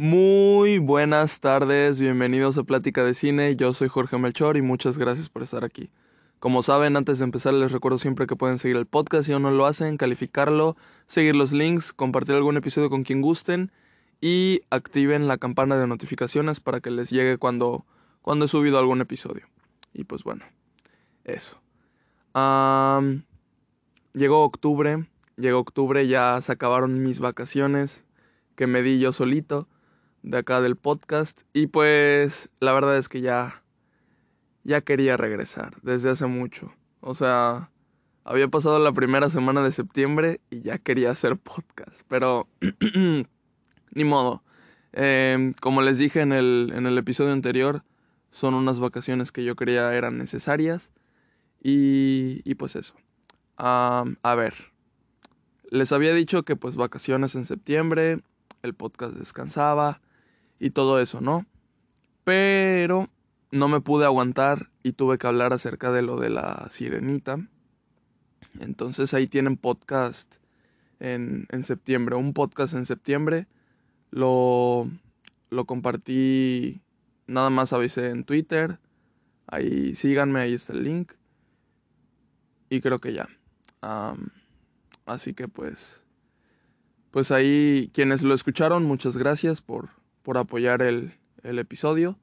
Muy buenas tardes, bienvenidos a Plática de Cine, yo soy Jorge Melchor y muchas gracias por estar aquí. Como saben, antes de empezar les recuerdo siempre que pueden seguir el podcast si aún no lo hacen, calificarlo, seguir los links, compartir algún episodio con quien gusten y activen la campana de notificaciones para que les llegue cuando, cuando he subido algún episodio. Y pues bueno, eso. llegó octubre, llegó octubre, ya se acabaron mis vacaciones que me di yo solito de acá del podcast y pues la verdad es que ya ya quería regresar desde hace mucho. O sea, había pasado la primera semana de septiembre y ya quería hacer podcast, pero ni modo. Em, como les dije en el, en el episodio anterior, son unas vacaciones que yo creía eran necesarias y, y pues eso. a ver, les había dicho que pues vacaciones en septiembre, el podcast descansaba, y todo eso, ¿no? Pero no me pude aguantar y tuve que hablar acerca de lo de la sirenita. Entonces ahí tienen podcast en, en septiembre, un podcast en septiembre. Lo, lo compartí, nada más avisé en Twitter. Ahí síganme, ahí está el link. Y creo que ya. así que pues, pues ahí quienes lo escucharon, muchas gracias por, por apoyar el, el episodio.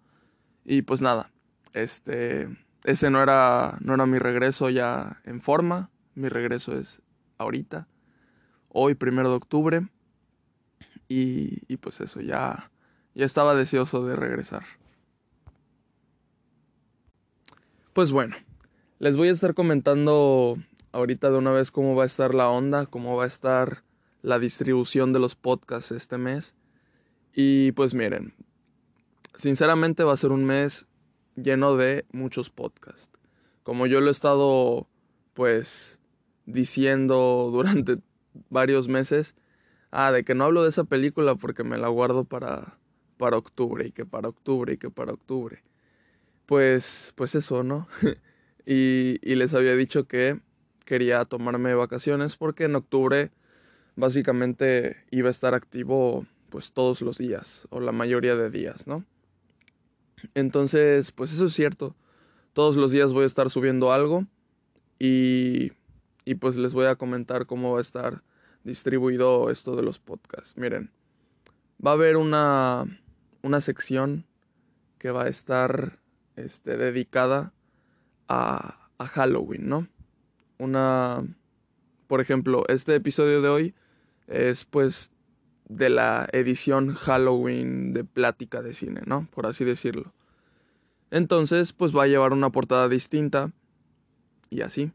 Y pues nada, este, ese no era, no era mi regreso ya en forma. Mi regreso es ahorita, hoy, primero de octubre. Y, y pues eso, ya, ya estaba deseoso de regresar. Pues bueno, les voy a estar comentando ahorita de una vez cómo va a estar la onda, cómo va a estar la distribución de los podcasts este mes. Y pues miren, sinceramente va a ser un mes lleno de muchos podcasts. Como yo lo he estado pues diciendo durante varios meses, ah, de que no hablo de esa película porque me la guardo para, para octubre y que para octubre y que para octubre. Pues, pues eso, ¿no? y, y les había dicho que quería tomarme vacaciones porque en octubre básicamente iba a estar activo pues todos los días o la mayoría de días, ¿no? Entonces, pues eso es cierto. Todos los días voy a estar subiendo algo y, y pues les voy a comentar cómo va a estar distribuido esto de los podcasts. Miren, va a haber una, una sección que va a estar este, dedicada a, a Halloween, ¿no? Una, por ejemplo, este episodio de hoy es pues de la edición Halloween de plática de cine, ¿no? Por así decirlo. Entonces, pues va a llevar una portada distinta y así.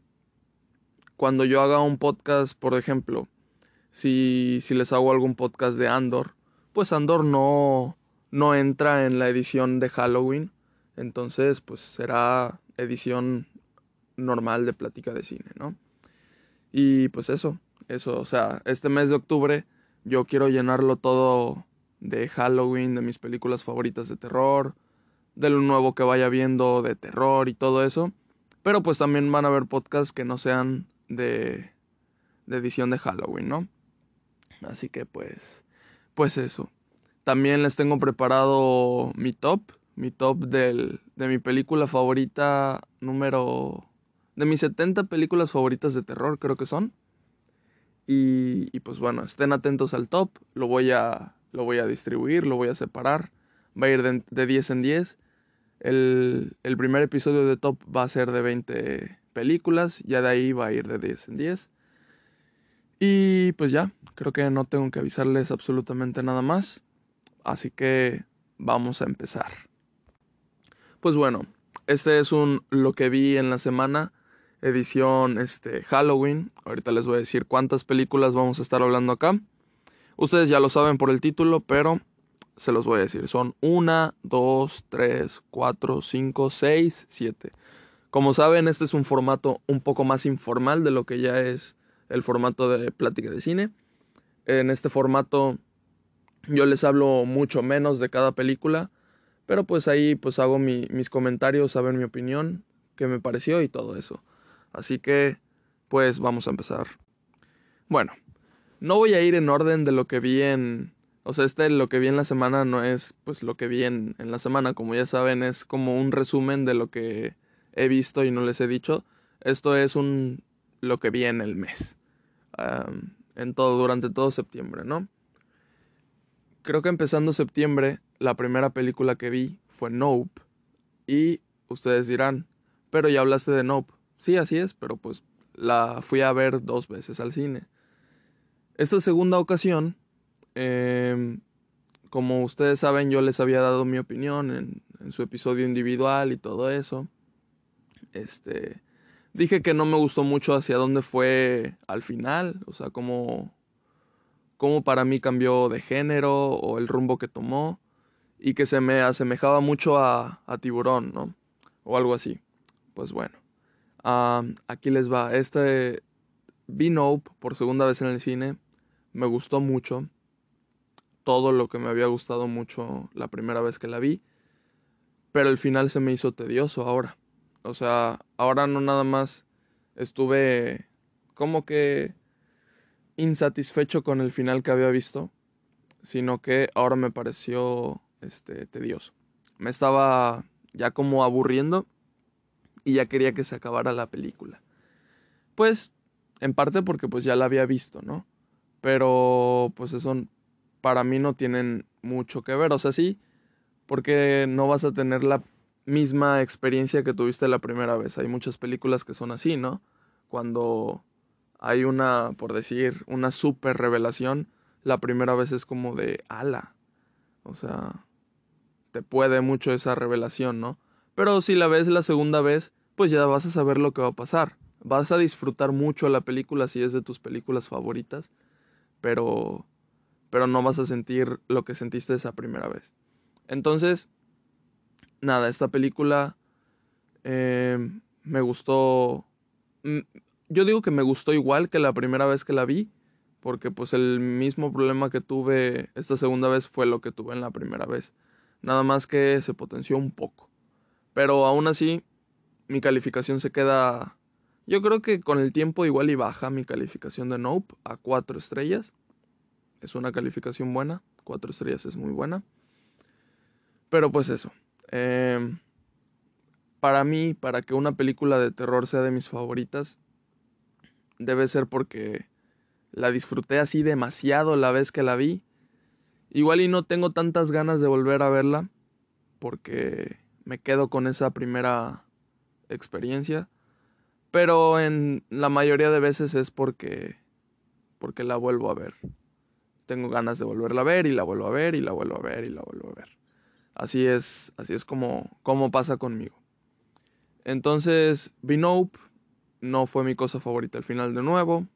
Cuando yo haga un podcast, por ejemplo, si, si les hago algún podcast de Andor, pues Andor no, no entra en la edición de Halloween. Entonces, pues será edición normal de plática de cine, ¿no? Y pues eso, eso, o sea, este mes de octubre yo quiero llenarlo todo de Halloween, de mis películas favoritas de terror, de lo nuevo que vaya viendo de terror y todo eso. Pero pues también van a haber podcasts que no sean de, de edición de Halloween, ¿no? Así que pues, pues eso. También les tengo preparado mi top, mi top del, de mi película favorita número... De mis 70 películas favoritas de terror, creo que son. Y, pues bueno, estén atentos al top, lo voy a, lo voy a distribuir, lo voy a separar, va a ir de, de 10 en 10. El, el, primer episodio de top va a ser de 20 películas, ya de ahí va a ir de 10 en 10. Y pues ya, creo que no tengo que avisarles absolutamente nada más. Así que vamos a empezar. Pues bueno, este es un lo que vi en la semana edición este, Halloween. Ahorita les voy a decir cuántas películas vamos a estar hablando acá. Ustedes ya lo saben por el título, pero se los voy a decir. Son 1, 2, 3, 4, 5, 6, 7. Como saben, este es un formato un poco más informal de lo que ya es el formato de plática de cine. En este formato yo les hablo mucho menos de cada película, pero pues ahí pues hago mis comentarios, saben mi opinión, qué me pareció y todo eso. Así que, pues vamos a empezar. Bueno, no voy a ir en orden de lo que vi en, O sea, este lo que vi en la semana no es pues lo que vi en, en la semana. Como ya saben, es como un resumen de lo que he visto y no les he dicho. Esto es un lo que vi en el mes. en todo, durante todo septiembre, ¿no? Creo que empezando septiembre, la primera película que vi fue Nope. Y ustedes dirán, pero ya hablaste de Nope. Sí, así es, pero pues la fui a ver dos veces al cine. Esta segunda ocasión, em, como ustedes saben, yo les había dado mi opinión en, en su episodio individual y todo eso. Este, dije que no me gustó mucho hacia dónde fue al final, o sea, cómo, cómo para mí cambió de género o el rumbo que tomó y que se me asemejaba mucho a, a Tiburón, ¿no? O algo así. Pues bueno, aquí les va. Este vi Nope por segunda vez en el cine, me gustó mucho. Todo lo que me había gustado mucho la primera vez que la vi. Pero el final se me hizo tedioso ahora. O sea, ahora no nada más estuve como que insatisfecho con el final que había visto, sino que ahora me pareció este tedioso. Me estaba ya como aburriendo y ya quería que se acabara la película. Pues en parte porque pues ya la había visto, ¿no? Pero pues eso para mí no tienen mucho que ver, o sea, sí, porque no vas a tener la misma experiencia que tuviste la primera vez. Hay muchas películas que son así, ¿no? Cuando hay una, por decir, una super revelación, la primera vez es como de ala. O sea, te puede mucho esa revelación, ¿no? Pero si la ves la segunda vez, pues ya vas a saber lo que va a pasar. Vas a disfrutar mucho la película si es de tus películas favoritas, pero pero no vas a sentir lo que sentiste esa primera vez. Entonces, nada, esta película eh, me gustó. Mm, yo digo que me gustó igual que la primera vez que la vi, porque pues el mismo problema que tuve esta segunda vez fue lo que tuve en la primera vez. Nada más que se potenció un poco. Pero aún así, mi calificación se queda... Yo creo que con el tiempo igual y baja mi calificación de Nope a cuatro estrellas. Es una calificación buena. Cuatro estrellas es muy buena. Pero pues eso. Em, para mí, para que una película de terror sea de mis favoritas, debe ser porque la disfruté así demasiado la vez que la vi. Igual y no tengo tantas ganas de volver a verla porque me quedo con esa primera experiencia. Pero en la mayoría de veces es porque porque la vuelvo a ver. Tengo ganas de volverla a ver y la vuelvo a ver y la vuelvo a ver y la vuelvo a ver. Así es, así es como, como pasa conmigo. Entonces, Nope no fue mi cosa favorita al final de nuevo.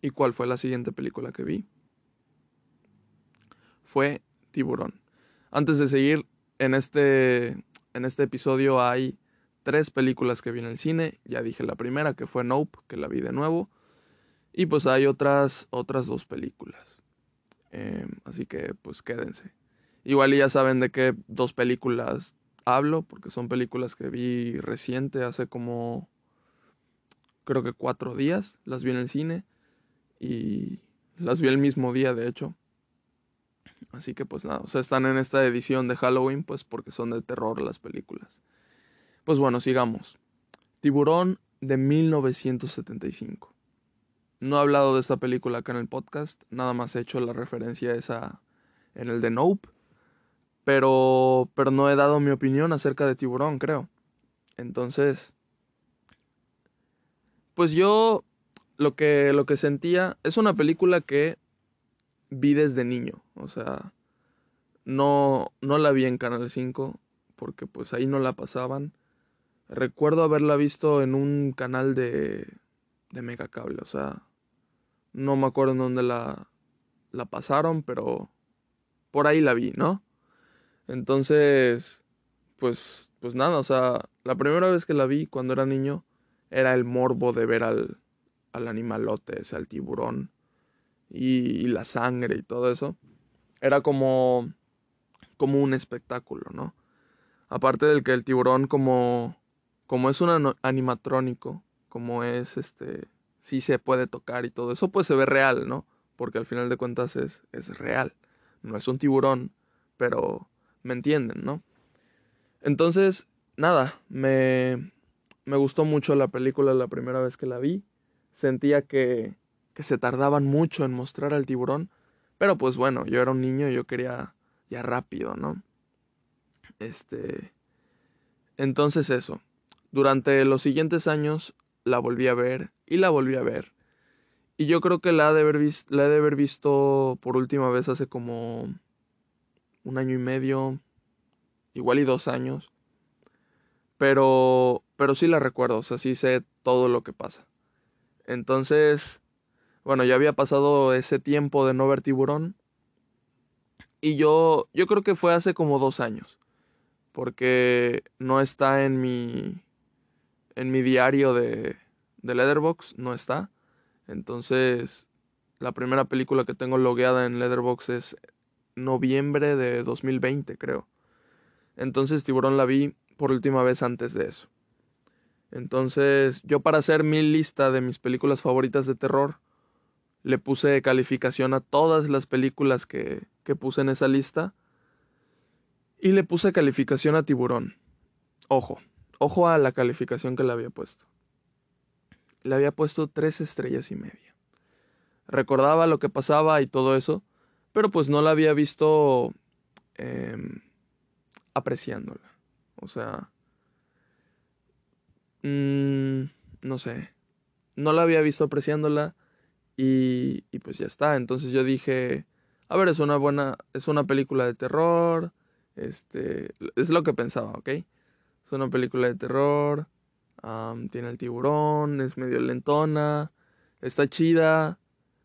¿Y cuál fue la siguiente película que vi? Fue Tiburón. Antes de seguir, en este, en este episodio hay tres películas que vi en el cine. Ya dije la primera, que fue Nope, que la vi de nuevo. Y pues hay otras, otras dos películas. Em, así que pues quédense. Igual ya saben de qué dos películas hablo, porque son películas que vi reciente, hace como creo que cuatro días, las vi en el cine y las vi el mismo día, de hecho. Así que pues nada, o sea, están en esta edición de Halloween, pues porque son de terror las películas. Pues bueno, sigamos. Tiburón de 1975. No he hablado de esta película acá en el podcast, nada más he hecho la referencia esa en el de Nope pero, pero no he dado mi opinión acerca de Tiburón, creo. Entonces, pues yo lo que, lo que sentía es una película que vi desde niño, o sea, no, no la vi en Canal 5 porque pues ahí no la pasaban. Recuerdo haberla visto en un canal de, de Megacable, o sea, no me acuerdo en dónde la, la pasaron, pero por ahí la vi, ¿no? Entonces, pues, pues nada, o sea, la primera vez que la vi cuando era niño era el morbo de ver al, al animalote, ese, al tiburón, y, la sangre y todo eso. Era como, como un espectáculo, ¿no? Aparte del que el tiburón como, como es un animatrónico, como es este, sí se puede tocar y todo eso, pues se ve real, ¿no? porque al final de cuentas es, es real. No es un tiburón, pero me entienden, ¿no? Entonces, nada, me, me gustó mucho la película la primera vez que la vi. Sentía que, que se tardaban mucho en mostrar al tiburón, pero pues bueno, yo era un niño y yo quería ya rápido, ¿no? Este... Entonces eso. Durante los siguientes años la volví a ver y la volví a ver. Y yo creo que la he de haber, la he de haber visto por última vez hace como un año y medio, igual y dos años. Pero, pero sí la recuerdo, o sea, sí sé todo lo que pasa. Entonces, bueno, ya había pasado ese tiempo de no ver tiburón. Y yo, yo creo que fue hace como dos años. Porque no está en mi, en mi diario de, de Letterbox, no está. Entonces, la primera película que tengo logueada en Letterbox es noviembre de 2020, creo. Entonces, Tiburón la vi por última vez antes de eso. Entonces, yo para hacer mi lista de mis películas favoritas de terror, le puse calificación a todas las películas que, que puse en esa lista. Y le puse calificación a Tiburón. Ojo, ojo a la calificación que le había puesto. Le había puesto tres estrellas y media. Recordaba lo que pasaba y todo eso, pero pues no la había visto eh, apreciándola. O sea, mmm, no sé, no la había visto apreciándola y, pues ya está. Entonces yo dije, a ver, es una buena, es una película de terror, este, es lo que pensaba, ¿ok? Es una película de terror, tiene el tiburón, es medio lentona, está chida,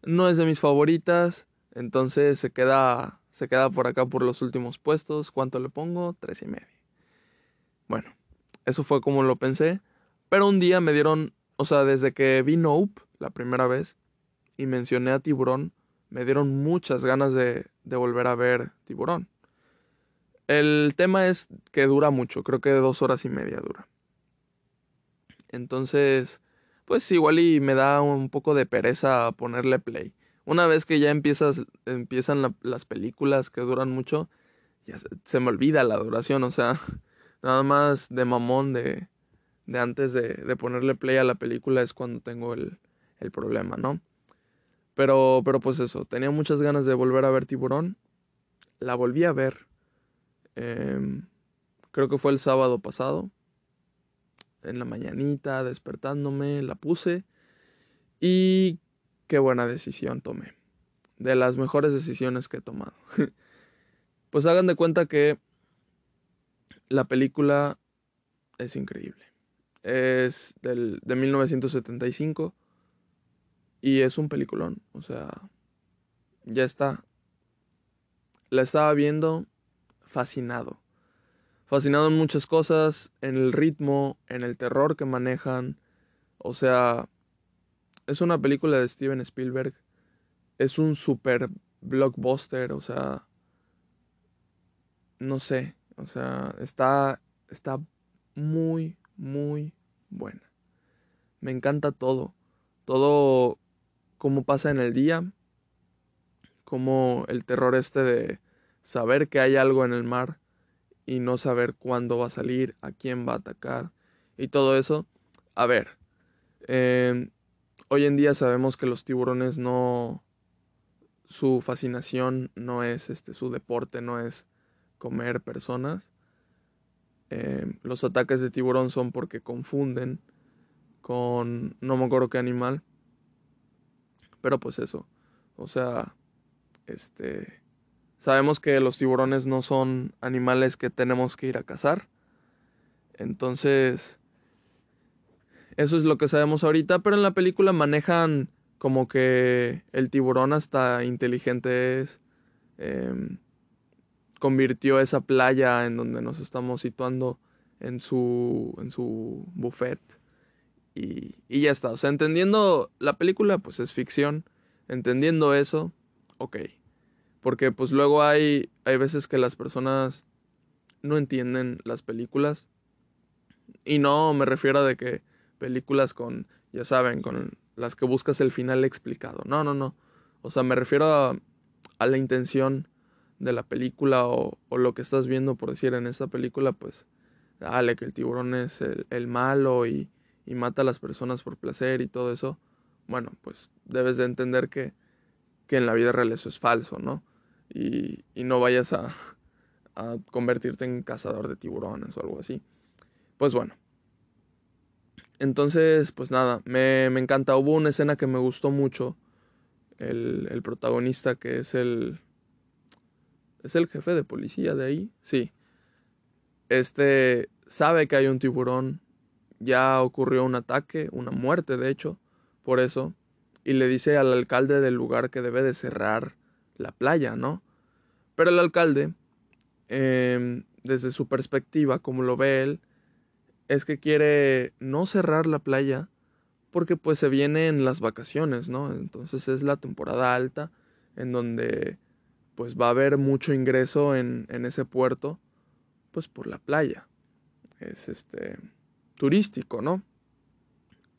no es de mis favoritas, entonces se queda, se queda por acá por los últimos puestos. ¿Cuánto le pongo? Tres y medio. Bueno, eso fue como lo pensé. Pero un día me dieron, o sea, desde que vi Nope la primera vez y mencioné a Tiburón, me dieron muchas ganas de, volver a ver Tiburón. El tema es que dura mucho, creo que dos horas y media dura. Entonces, pues igual y me da un poco de pereza ponerle play. Una vez que ya empiezas, empiezan las películas que duran mucho, ya se, me olvida la duración, o sea, nada más de mamón de, de antes de, de, ponerle play a la película es cuando tengo el, el problema, ¿no? Pero, pero pues eso, tenía muchas ganas de volver a ver Tiburón. La volví a ver. Eh, creo que fue el sábado pasado. En la mañanita, despertándome, la puse. Y qué buena decisión tomé. De las mejores decisiones que he tomado. pues hagan de cuenta que la película es increíble. Es del, de 1975 y es un peliculón. O sea, ya está. La estaba viendo fascinado. Fascinado en muchas cosas, en el ritmo, en el terror que manejan. O sea, es una película de Steven Spielberg. Es un super blockbuster, o sea, no sé, o sea, está, está muy, muy buena. Me encanta todo. Todo como pasa en el día. Como el terror este de saber que hay algo en el mar y no saber cuándo va a salir, a quién va a atacar y todo eso. A ver, em, hoy en día sabemos que los tiburones no... Su fascinación no es este, su deporte, no es comer personas. Eh, los ataques de tiburón son porque confunden con no me acuerdo qué animal. Pero pues eso. O sea, este sabemos que los tiburones no son animales que tenemos que ir a cazar. Entonces, eso es lo que sabemos ahorita, pero en la película manejan como que el tiburón hasta inteligente es. Eh, convirtió esa playa en donde nos estamos situando en su, en su buffet. Y, y ya está. O sea, entendiendo la película, pues es ficción. Entendiendo eso, ok. Porque pues luego hay, hay veces que las personas no entienden las películas. Y no me refiero a de que películas con, ya saben, con las que buscas el final explicado. No, no, no. O sea, me refiero a, a la intención de la película o, o, lo que estás viendo, por decir, en esta película, pues, dale, que el tiburón es el, el malo y, y, mata a las personas por placer y todo eso. Bueno, pues debes de entender que, que en la vida real eso es falso, ¿no? Y, y no vayas a, a convertirte en cazador de tiburones o algo así. Pues bueno. Entonces, pues nada, me, me encanta. Hubo una escena que me gustó mucho. El, el protagonista que es el, es el jefe de policía de ahí, sí. Este sabe que hay un tiburón, ya ocurrió un ataque, una muerte de hecho, por eso, y le dice al alcalde del lugar que debe de cerrar la playa, ¿no? Pero el alcalde, eh, desde su perspectiva, como lo ve él, es que quiere no cerrar la playa porque pues se vienen las vacaciones, ¿no? Entonces es la temporada alta en donde pues va a haber mucho ingreso en, en ese puerto, pues por la playa. Es este turístico, ¿no?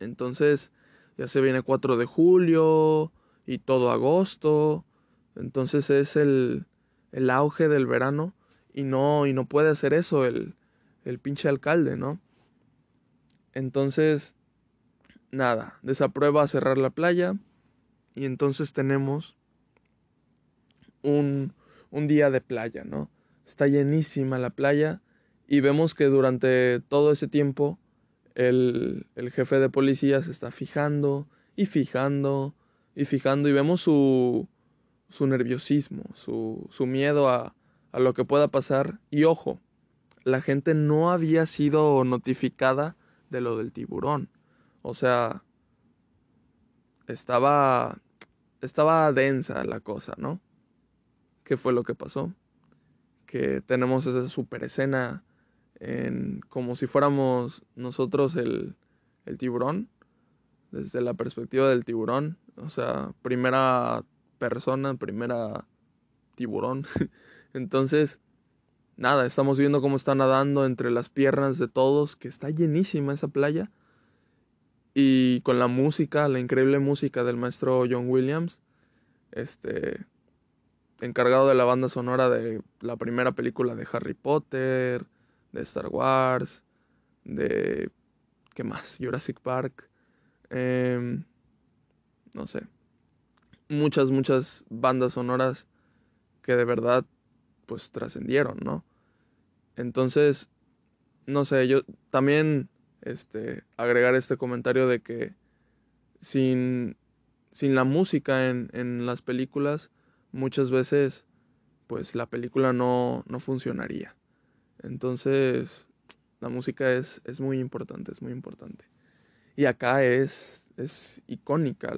Entonces ya se viene 4 de julio y todo agosto. Entonces es el, el auge del verano y no, y no puede hacer eso el, el pinche alcalde, ¿no? Entonces, nada, desaprueba cerrar la playa y entonces tenemos un, un día de playa, ¿no? Está llenísima la playa y vemos que durante todo ese tiempo el, el jefe de policía se está fijando y fijando y fijando y vemos su, su nerviosismo, su, su miedo a, a lo que pueda pasar y ojo, la gente no había sido notificada de lo del tiburón. O sea, estaba estaba densa la cosa, ¿no? ¿Qué fue lo que pasó? Que tenemos esa super escena en como si fuéramos nosotros el, tiburón, desde la perspectiva del tiburón, o sea, primera persona, primera tiburón. Entonces, nada, estamos viendo cómo está nadando entre las piernas de todos, que está llenísima esa playa. Y con la música, la increíble música del maestro John Williams, este, encargado de la banda sonora de la primera película de Harry Potter, de Star Wars, de... ¿Qué más? Jurassic Park. Eh, no sé. Muchas, muchas bandas sonoras que de verdad pues trascendieron, ¿no? Entonces, no sé, yo también este, agregar este comentario de que sin, sin la música en, en las películas, muchas veces pues la película no, no funcionaría. Entonces, la música es, es, muy importante, es muy importante. Y acá es, es icónica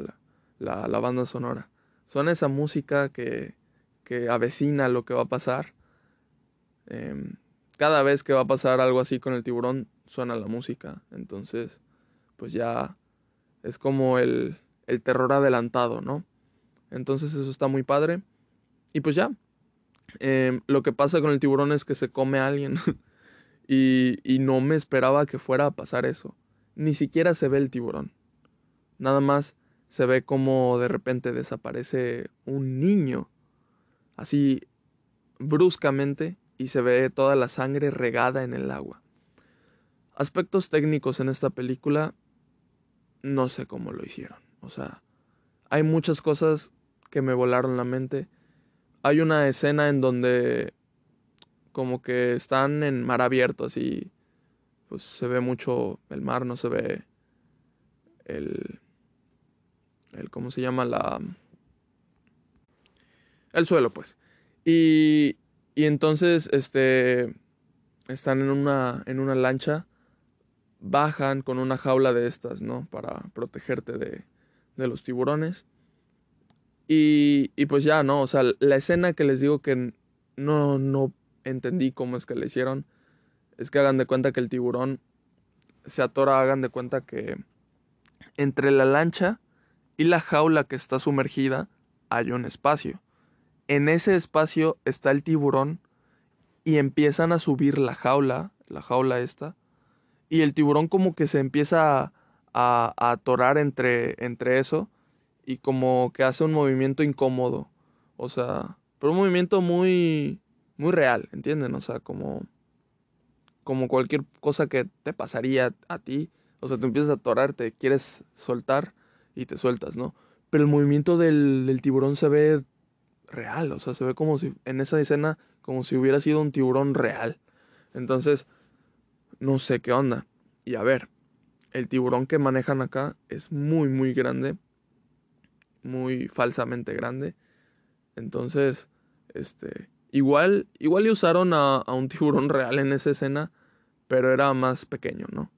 la, la, banda sonora. Son esa música que, que avecina lo que va a pasar. Eh, cada vez que va a pasar algo así con el tiburón, suena la música. Entonces, pues ya es como el, el terror adelantado, ¿no? Entonces eso está muy padre. Y pues ya. Eh, lo que pasa con el tiburón es que se come a alguien. y, y no me esperaba que fuera a pasar eso. Ni siquiera se ve el tiburón. Nada más se ve como de repente desaparece un niño. Así bruscamente y se ve toda la sangre regada en el agua. Aspectos técnicos en esta película, no sé cómo lo hicieron. O sea, hay muchas cosas que me volaron la mente. Hay una escena en donde como que están en mar abierto, así, pues se ve mucho el mar, no se ve el, el ¿cómo se llama? La, el suelo, pues. Y, y entonces, este, están en una, en una lancha, bajan con una jaula de estas, ¿no? Para protegerte de, de los tiburones. Y, pues ya, ¿no? O sea, la escena que les digo que no, no entendí cómo es que le hicieron, es que hagan de cuenta que el tiburón se atora, hagan de cuenta que entre la lancha y la jaula que está sumergida hay un espacio en ese espacio está el tiburón y empiezan a subir la jaula, la jaula esta, y el tiburón como que se empieza a, a, a atorar entre, entre eso y como que hace un movimiento incómodo. O sea, pero un movimiento muy, muy real, ¿entienden? O sea, como, como cualquier cosa que te pasaría a ti. O sea, te empiezas a atorar, te quieres soltar y te sueltas, ¿no? Pero el movimiento del, del tiburón se ve real, o sea, se ve como si en esa escena, como si hubiera sido un tiburón real. Entonces, no sé qué onda. Y a ver, el tiburón que manejan acá es muy, muy grande. Muy falsamente grande. Entonces, este, igual, igual usaron a, un tiburón real en esa escena, pero era más pequeño, ¿no?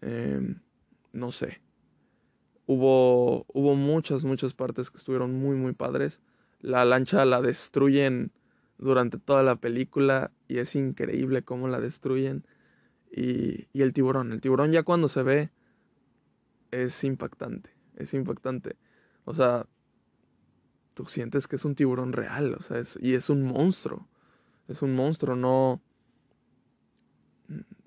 Em, no sé. Hubo, hubo muchas, muchas partes que estuvieron muy, muy padres. La lancha la destruyen durante toda la película y es increíble cómo la destruyen. Y, y el tiburón, el tiburón ya cuando se ve es impactante, es impactante. O sea, tú sientes que es un tiburón real, o sea, y es un monstruo. Es un monstruo, no.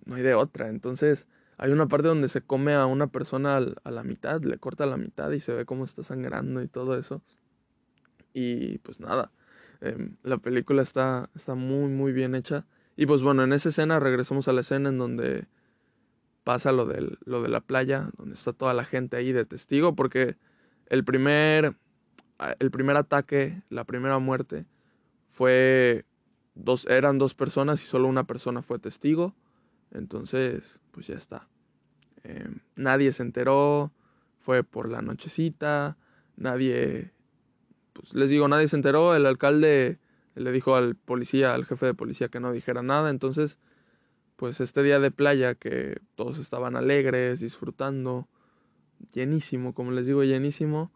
No hay de otra. Entonces, hay una parte donde se come a una persona a la mitad, le corta la mitad y se ve cómo está sangrando y todo eso. Y pues nada, em, la película está, está muy, muy bien hecha. Y pues bueno, en esa escena regresamos a la escena en donde pasa lo, del, lo de la playa, donde está toda la gente ahí de testigo, porque el primer, el primer ataque, la primera muerte, fue dos, eran dos personas y solo una persona fue testigo. Entonces, pues ya está. Em, nadie se enteró, fue por la nochecita, nadie pues, les digo, nadie se enteró, el alcalde le dijo al policía, al jefe de policía que no dijera nada, entonces, pues este día de playa que todos estaban alegres, disfrutando, llenísimo, como les digo, llenísimo,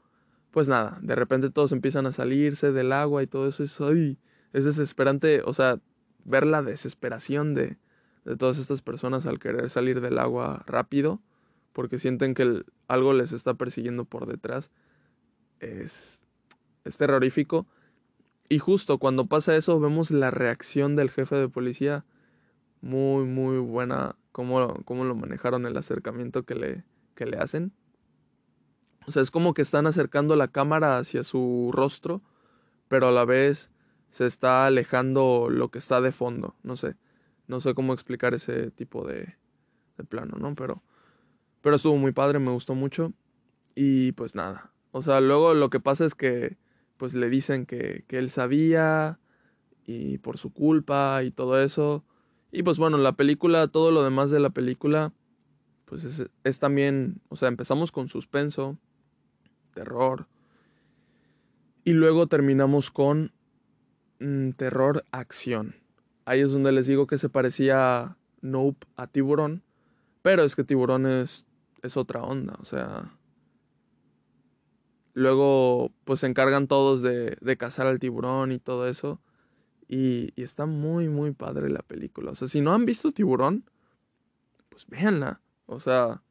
pues nada, de repente todos empiezan a salirse del agua y todo eso es, ay, es desesperante, o sea, ver la desesperación de, de todas estas personas al querer salir del agua rápido, porque sienten que algo les está persiguiendo por detrás, es es terrorífico. Y justo cuando pasa eso vemos la reacción del jefe de policía. Muy, muy buena cómo, cómo lo manejaron el acercamiento que le, que le hacen. O sea, es como que están acercando la cámara hacia su rostro, pero a la vez se está alejando lo que está de fondo. No sé, no sé cómo explicar ese tipo de, plano, ¿no? Pero, pero estuvo muy padre, me gustó mucho. Y pues nada. O sea, luego lo que pasa es que pues le dicen que, él sabía y por su culpa y todo eso. Y pues bueno, la película, todo lo demás de la película, pues es, también, o sea, empezamos con suspenso, terror, y luego terminamos con mm, terror acción. Ahí es donde les digo que se parecía Nope a Tiburón, pero es que Tiburón es, es otra onda, o sea, Luego, pues se encargan todos de, de cazar al tiburón y todo eso. Y, y, está muy, muy padre la película. O sea, si no han visto Tiburón, pues véanla. O sea,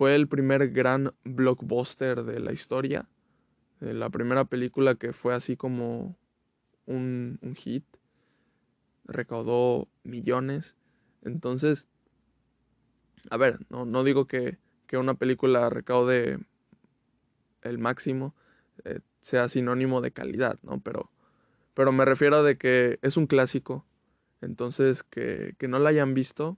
fue el primer gran blockbuster de la historia. Eh, la primera película que fue así como un, un hit. Recaudó millones. Entonces, a ver, no, no digo que, que una película recaude el máximo eh, sea sinónimo de calidad, ¿no? Pero, pero me refiero a que es un clásico, entonces que, que no la hayan visto,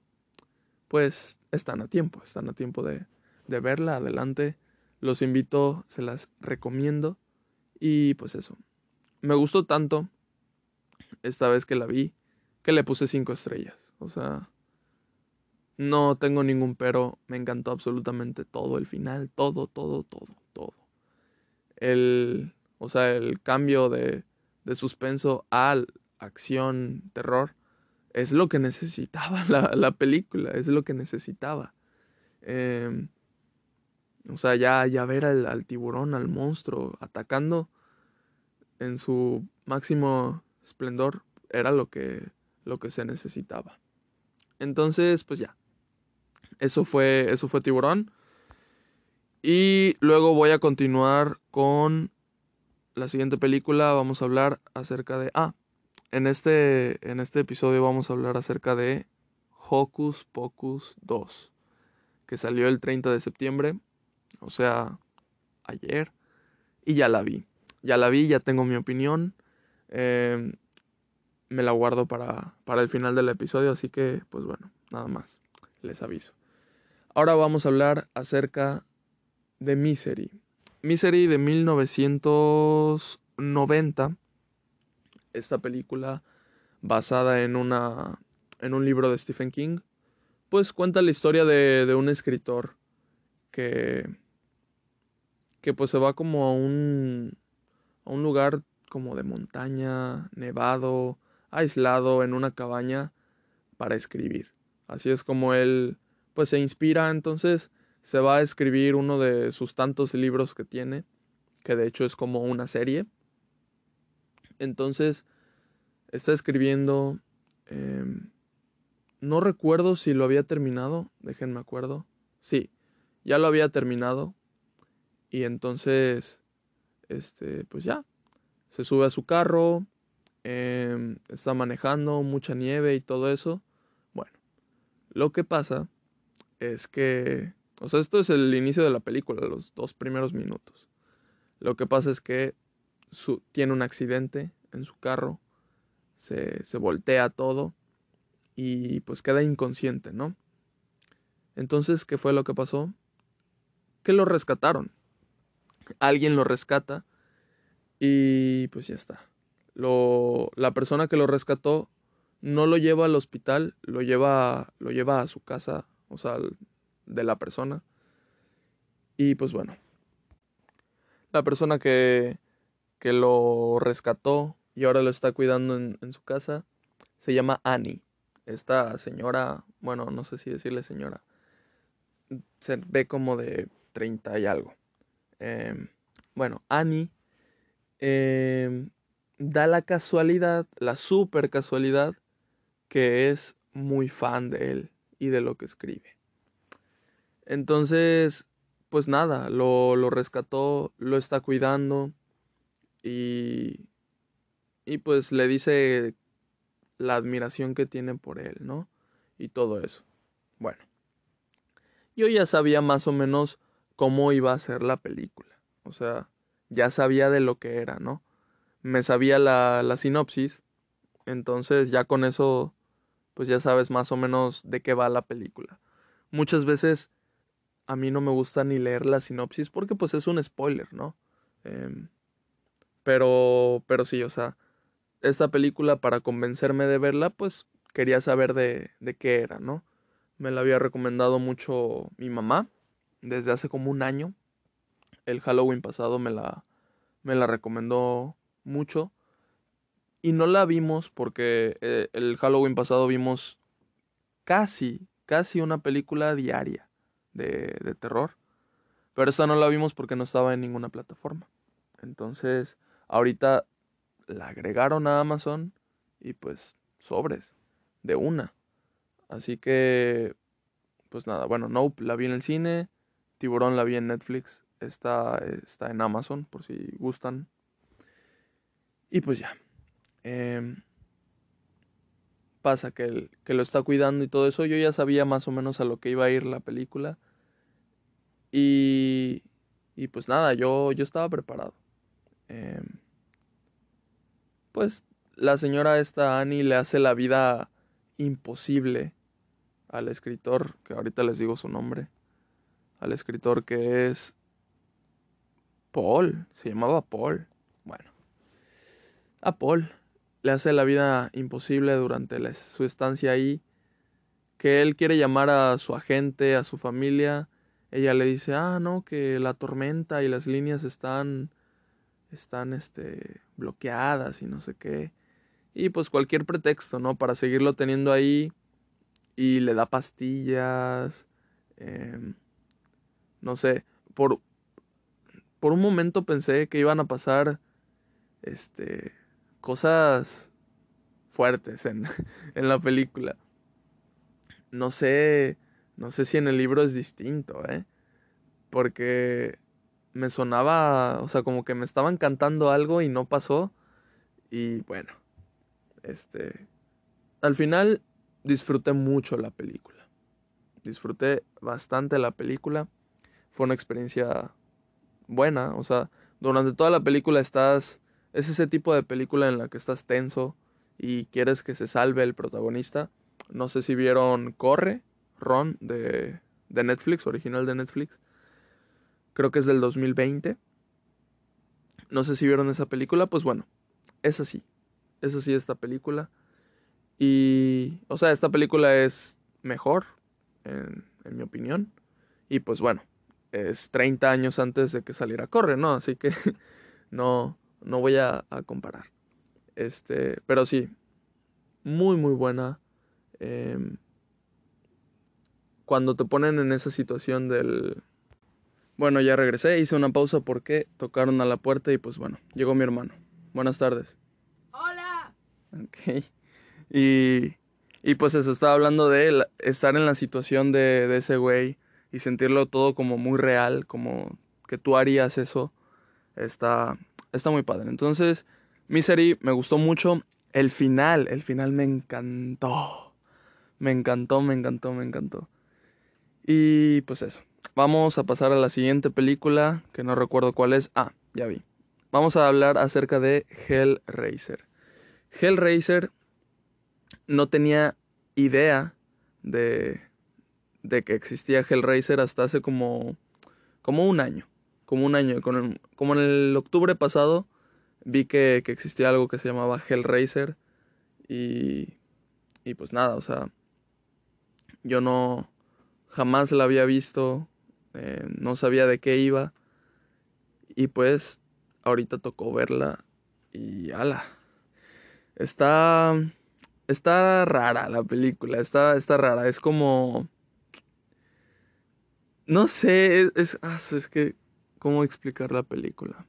pues están a tiempo, están a tiempo de, de verla, adelante, los invito, se las recomiendo. Y pues eso, me gustó tanto esta vez que la vi que le puse cinco estrellas, o sea, no tengo ningún pero, me encantó absolutamente todo, el final, todo, todo, todo, todo. El, o sea, el cambio de, de suspenso a acción, terror, es lo que necesitaba la, la película, es lo que necesitaba. Em, o sea, ya, ya ver al, tiburón, al monstruo, atacando en su máximo esplendor, era lo que, lo que se necesitaba. Entonces, pues ya. Eso fue, eso fue tiburón. Y luego voy a continuar con la siguiente película. Vamos a hablar acerca de... Ah, en este, en este episodio vamos a hablar acerca de Hocus Pocus 2, que salió el 30 de septiembre, o sea, ayer. y ya la vi. Ya la vi, ya tengo mi opinión. Em, me la guardo para, para el final del episodio, así que pues bueno, nada más, les aviso. Ahora vamos a hablar acerca de Misery. Misery de 1990. Esta película basada en una en un libro de Stephen King, pues cuenta la historia de, de un escritor que que pues se va como a un a un lugar como de montaña, nevado, aislado en una cabaña para escribir. Así es como él pues se inspira, entonces se va a escribir uno de sus tantos libros que tiene, que de hecho es como una serie. Entonces está escribiendo, em, no recuerdo si lo había terminado, déjenme acuerdo, sí, ya lo había terminado y entonces, este, pues ya, se sube a su carro, Em, está manejando, mucha nieve y todo eso. Bueno, lo que pasa es que, o sea, esto es el inicio de la película, los dos primeros minutos. Lo que pasa es que su, tiene un accidente en su carro, se, se voltea todo y pues queda inconsciente, ¿no? Entonces, ¿qué fue lo que pasó? Que lo rescataron. Alguien lo rescata y pues ya está lo, la persona que lo rescató no lo lleva al hospital, lo lleva, lo lleva a su casa, o sea, de la persona. Y pues bueno, la persona que, que lo rescató y ahora lo está cuidando en, en, su casa se llama Annie. Esta señora, bueno, no sé si decirle señora, se ve como de 30 y algo. Eh, bueno, Annie eh, da la casualidad, la super casualidad, que es muy fan de él y de lo que escribe. Entonces, pues nada, lo, lo rescató, lo está cuidando y, y pues le dice la admiración que tiene por él, ¿no? Y todo eso. Bueno, yo ya sabía más o menos cómo iba a ser la película. O sea, ya sabía de lo que era, ¿no? me sabía la, la sinopsis, entonces ya con eso pues ya sabes más o menos de qué va la película. Muchas veces a mí no me gusta ni leer la sinopsis porque pues es un spoiler, ¿no? Eh, pero, pero sí, o sea, esta película para convencerme de verla pues quería saber de, de qué era, ¿no? Me la había recomendado mucho mi mamá desde hace como un año. El Halloween pasado me la, me la recomendó mucho. Y no la vimos porque eh, el Halloween pasado vimos casi, casi una película diaria de, de terror. Pero esta no la vimos porque no estaba en ninguna plataforma. Entonces, ahorita la agregaron a Amazon y pues sobres de una. Así que, pues nada, bueno, Nope la vi en el cine, Tiburón la vi en Netflix, está, está en Amazon por si gustan y pues ya. Eh, pasa que, que lo está cuidando y todo eso. Yo ya sabía más o menos a lo que iba a ir la película. Y, y pues nada, yo, yo estaba preparado. Eh, pues la señora esta Annie le hace la vida imposible al escritor, que ahorita les digo su nombre, al escritor que es Paul, se llamaba Paul. Bueno, a Paul le hace la vida imposible durante su estancia ahí, que él quiere llamar a su agente, a su familia, ella le dice, ah, no, que la tormenta y las líneas están, están, este, bloqueadas y no sé qué. Y pues cualquier pretexto, ¿no? Para seguirlo teniendo ahí y le da pastillas, eh, no sé, por, por un momento pensé que iban a pasar, este, cosas fuertes en, en la película. No sé, no sé si en el libro es distinto, ¿eh? Porque me sonaba, o sea, como que me estaban cantando algo y no pasó. Y bueno, este, al final disfruté mucho la película. Disfruté bastante la película. Fue una experiencia buena, o sea, durante toda la película estás, es ese tipo de película en la que estás tenso y quieres que se salve el protagonista. No sé si vieron Corre, Ron, de, de Netflix, original de Netflix. Creo que es del 2020. No sé si vieron esa película, pues bueno, es así. Es así esta película. Y, o sea, esta película es mejor, en, en mi opinión. Y pues bueno, es 30 años antes de que saliera Corre, ¿no? Así que no, no voy a, a, comparar. Este, pero sí, muy, muy buena. Eh, cuando te ponen en esa situación del... Bueno, ya regresé, hice una pausa porque tocaron a la puerta y pues bueno, llegó mi hermano. Buenas tardes. Hola. Ok. Y, y pues eso, estaba hablando de estar en la situación de, de ese güey y sentirlo todo como muy real, como que tú harías eso, está, está muy padre. Entonces, Misery me gustó mucho. El final, el final me encantó. Me encantó, me encantó, me encantó. Y pues eso. Vamos a pasar a la siguiente película, que no recuerdo cuál es. Ah, ya vi. Vamos a hablar acerca de Hellraiser. Hellraiser no tenía idea de, de que existía Hellraiser hasta hace como, como un año. Como un año. Con el, como en el octubre pasado vi que, que, existía algo que se llamaba Hellraiser. Y, y pues nada, o sea, yo no jamás la había visto, eh, no sabía de qué iba. Y pues ahorita tocó verla y ala. Está está rara la película, está está rara, es como no sé, es, es, ah, es que cómo explicar la película.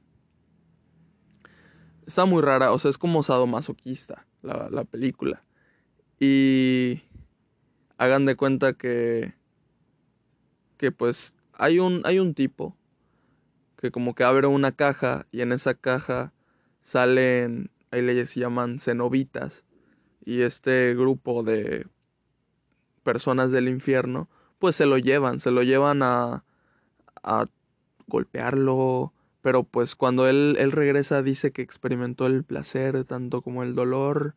Está muy rara, o sea, es como sadomasoquista la, la película. Y hagan de cuenta que que pues hay un, hay un tipo que como que abre una caja y en esa caja salen, ahí les llaman cenobitas y este grupo de personas del infierno pues se lo llevan, se lo llevan a, a golpearlo, pero pues cuando él, él regresa dice que experimentó el placer tanto como el dolor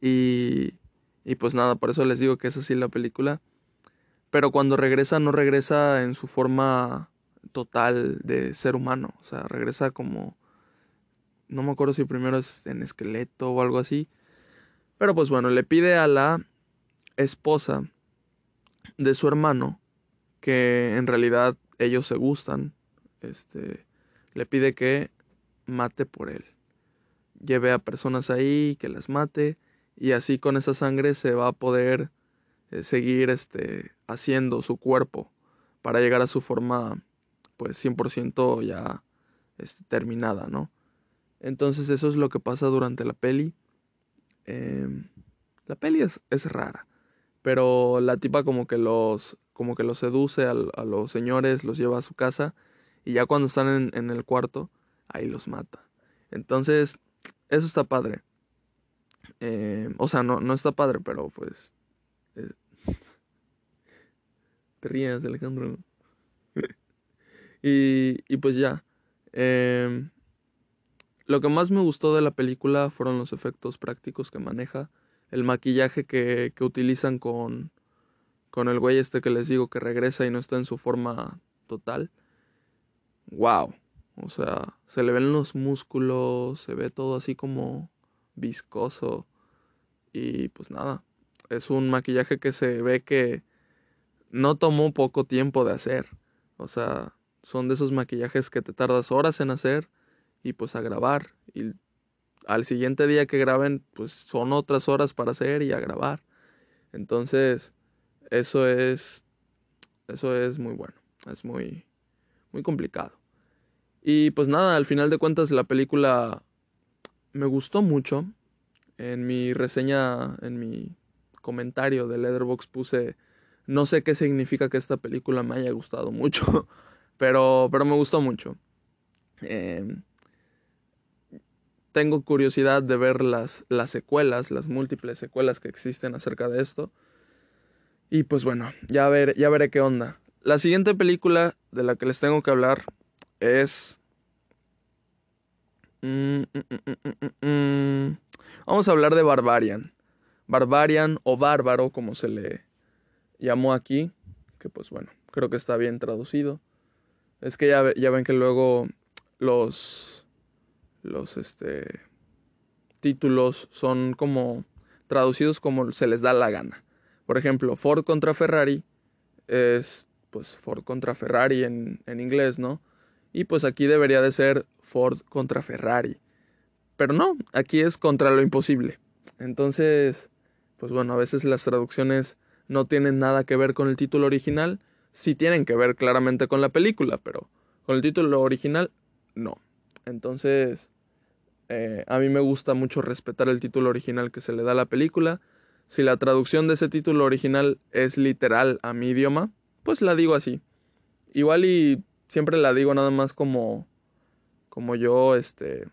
y, y pues nada, por eso les digo que es así la película. Pero cuando regresa, no regresa en su forma total de ser humano. O sea, regresa como. No me acuerdo si primero es en esqueleto o algo así. Pero pues bueno, le pide a la esposa de su hermano, que en realidad ellos se gustan, este, le pide que mate por él. Lleve a personas ahí, que las mate, y así con esa sangre se va a poder eh, seguir este, haciendo su cuerpo para llegar a su forma pues 100% ya este, terminada, ¿no? Entonces eso es lo que pasa durante la peli. Eh, la peli es, es, rara, pero la tipa como que los, como que los seduce a, los señores, los lleva a su casa y ya cuando están en, el cuarto, ahí los mata. Entonces, eso está padre. Eh, o sea, no, no está padre, pero pues eh, te rías, Alejandro. y, y, pues ya. Eh, lo que más me gustó de la película fueron los efectos prácticos que maneja. El maquillaje que, que utilizan con, con el güey este que les digo que regresa y no está en su forma total. ¡Wow! O sea, se le ven los músculos, se ve todo así como viscoso. Y pues nada, es un maquillaje que se ve que no tomó poco tiempo de hacer. O sea, son de esos maquillajes que te tardas horas en hacer y pues a grabar. Y al siguiente día que graben, pues son otras horas para hacer y a grabar. Entonces, eso es, eso es muy bueno. Es muy, muy complicado. Y pues nada, al final de cuentas la película me gustó mucho. En mi reseña, en mi comentario de Leatherbox puse, no sé qué significa que esta película me haya gustado mucho, pero, pero me gustó mucho. Eh, tengo curiosidad de ver las, las secuelas, las múltiples secuelas que existen acerca de esto. Y pues bueno, ya, ya veré qué onda. La siguiente película de la que les tengo que hablar es Mm, mm, mm, Vamos a hablar de Barbarian. Barbarian o Bárbaro, como se le llamó aquí. Que pues bueno, creo que está bien traducido. Es que ya, ya ven que luego los. Los este. Títulos son como traducidos como se les da la gana. Por ejemplo, Ford contra Ferrari es pues Ford contra Ferrari en, en inglés, ¿no? Y pues aquí debería de ser Ford contra Ferrari. Pero no, aquí es contra lo imposible. Entonces, pues bueno, a veces las traducciones no tienen nada que ver con el título original. Sí tienen que ver claramente con la película, pero con el título original, no. Entonces, eh, a mí me gusta mucho respetar el título original que se le da a la película. Si la traducción de ese título original es literal a mi idioma, pues la digo así. Igual y siempre la digo nada más como como yo este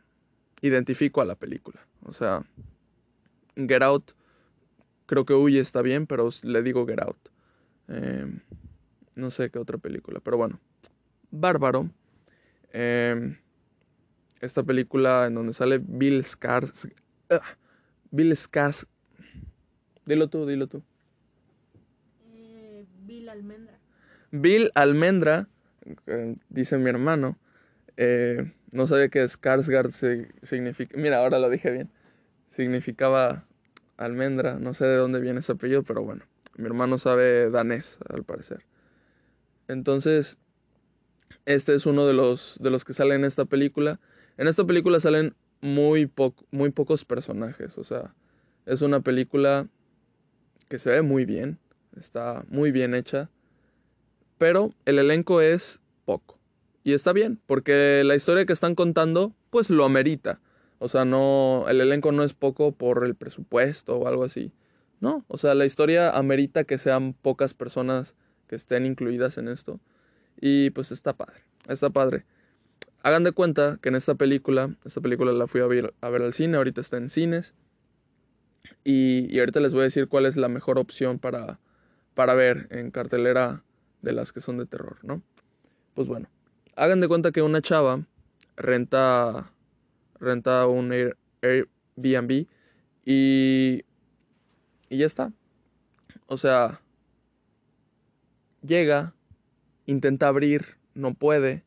identifico a la película. O sea, Get Out creo que Huye está bien, pero le digo Get Out. Em, no sé qué otra película, pero bueno. Bárbaro. Em, esta película en donde sale Bill Skars. Ah, Bill Skars. Dilo tú, dilo tú. Eh, Bill Almendra. Bill Almendra, eh, dice mi hermano. Eh, no sabía que Skarsgård significa. Mira, ahora lo dije bien. Significaba almendra. No sé de dónde viene ese apellido, pero bueno. Mi hermano sabe danés, al parecer. Entonces, este es uno de los, de los que salen en esta película. En esta película salen muy, muy pocos personajes. O sea, es una película que se ve muy bien. Está muy bien hecha. Pero el elenco es poco. Y está bien, porque la historia que están contando, pues lo amerita. O sea, no, el elenco no es poco por el presupuesto o algo así. No, o sea, la historia amerita que sean pocas personas que estén incluidas en esto. Y pues está padre, está padre. Hagan de cuenta que en esta película, esta película la fui a ver, al cine, ahorita está en cines. Y, y, ahorita les voy a decir cuál es la mejor opción para, para ver en cartelera de las que son de terror, ¿no? Pues bueno, Hagan de cuenta que una chava renta, renta un Airbnb y, y ya está. O sea, llega, intenta abrir, no puede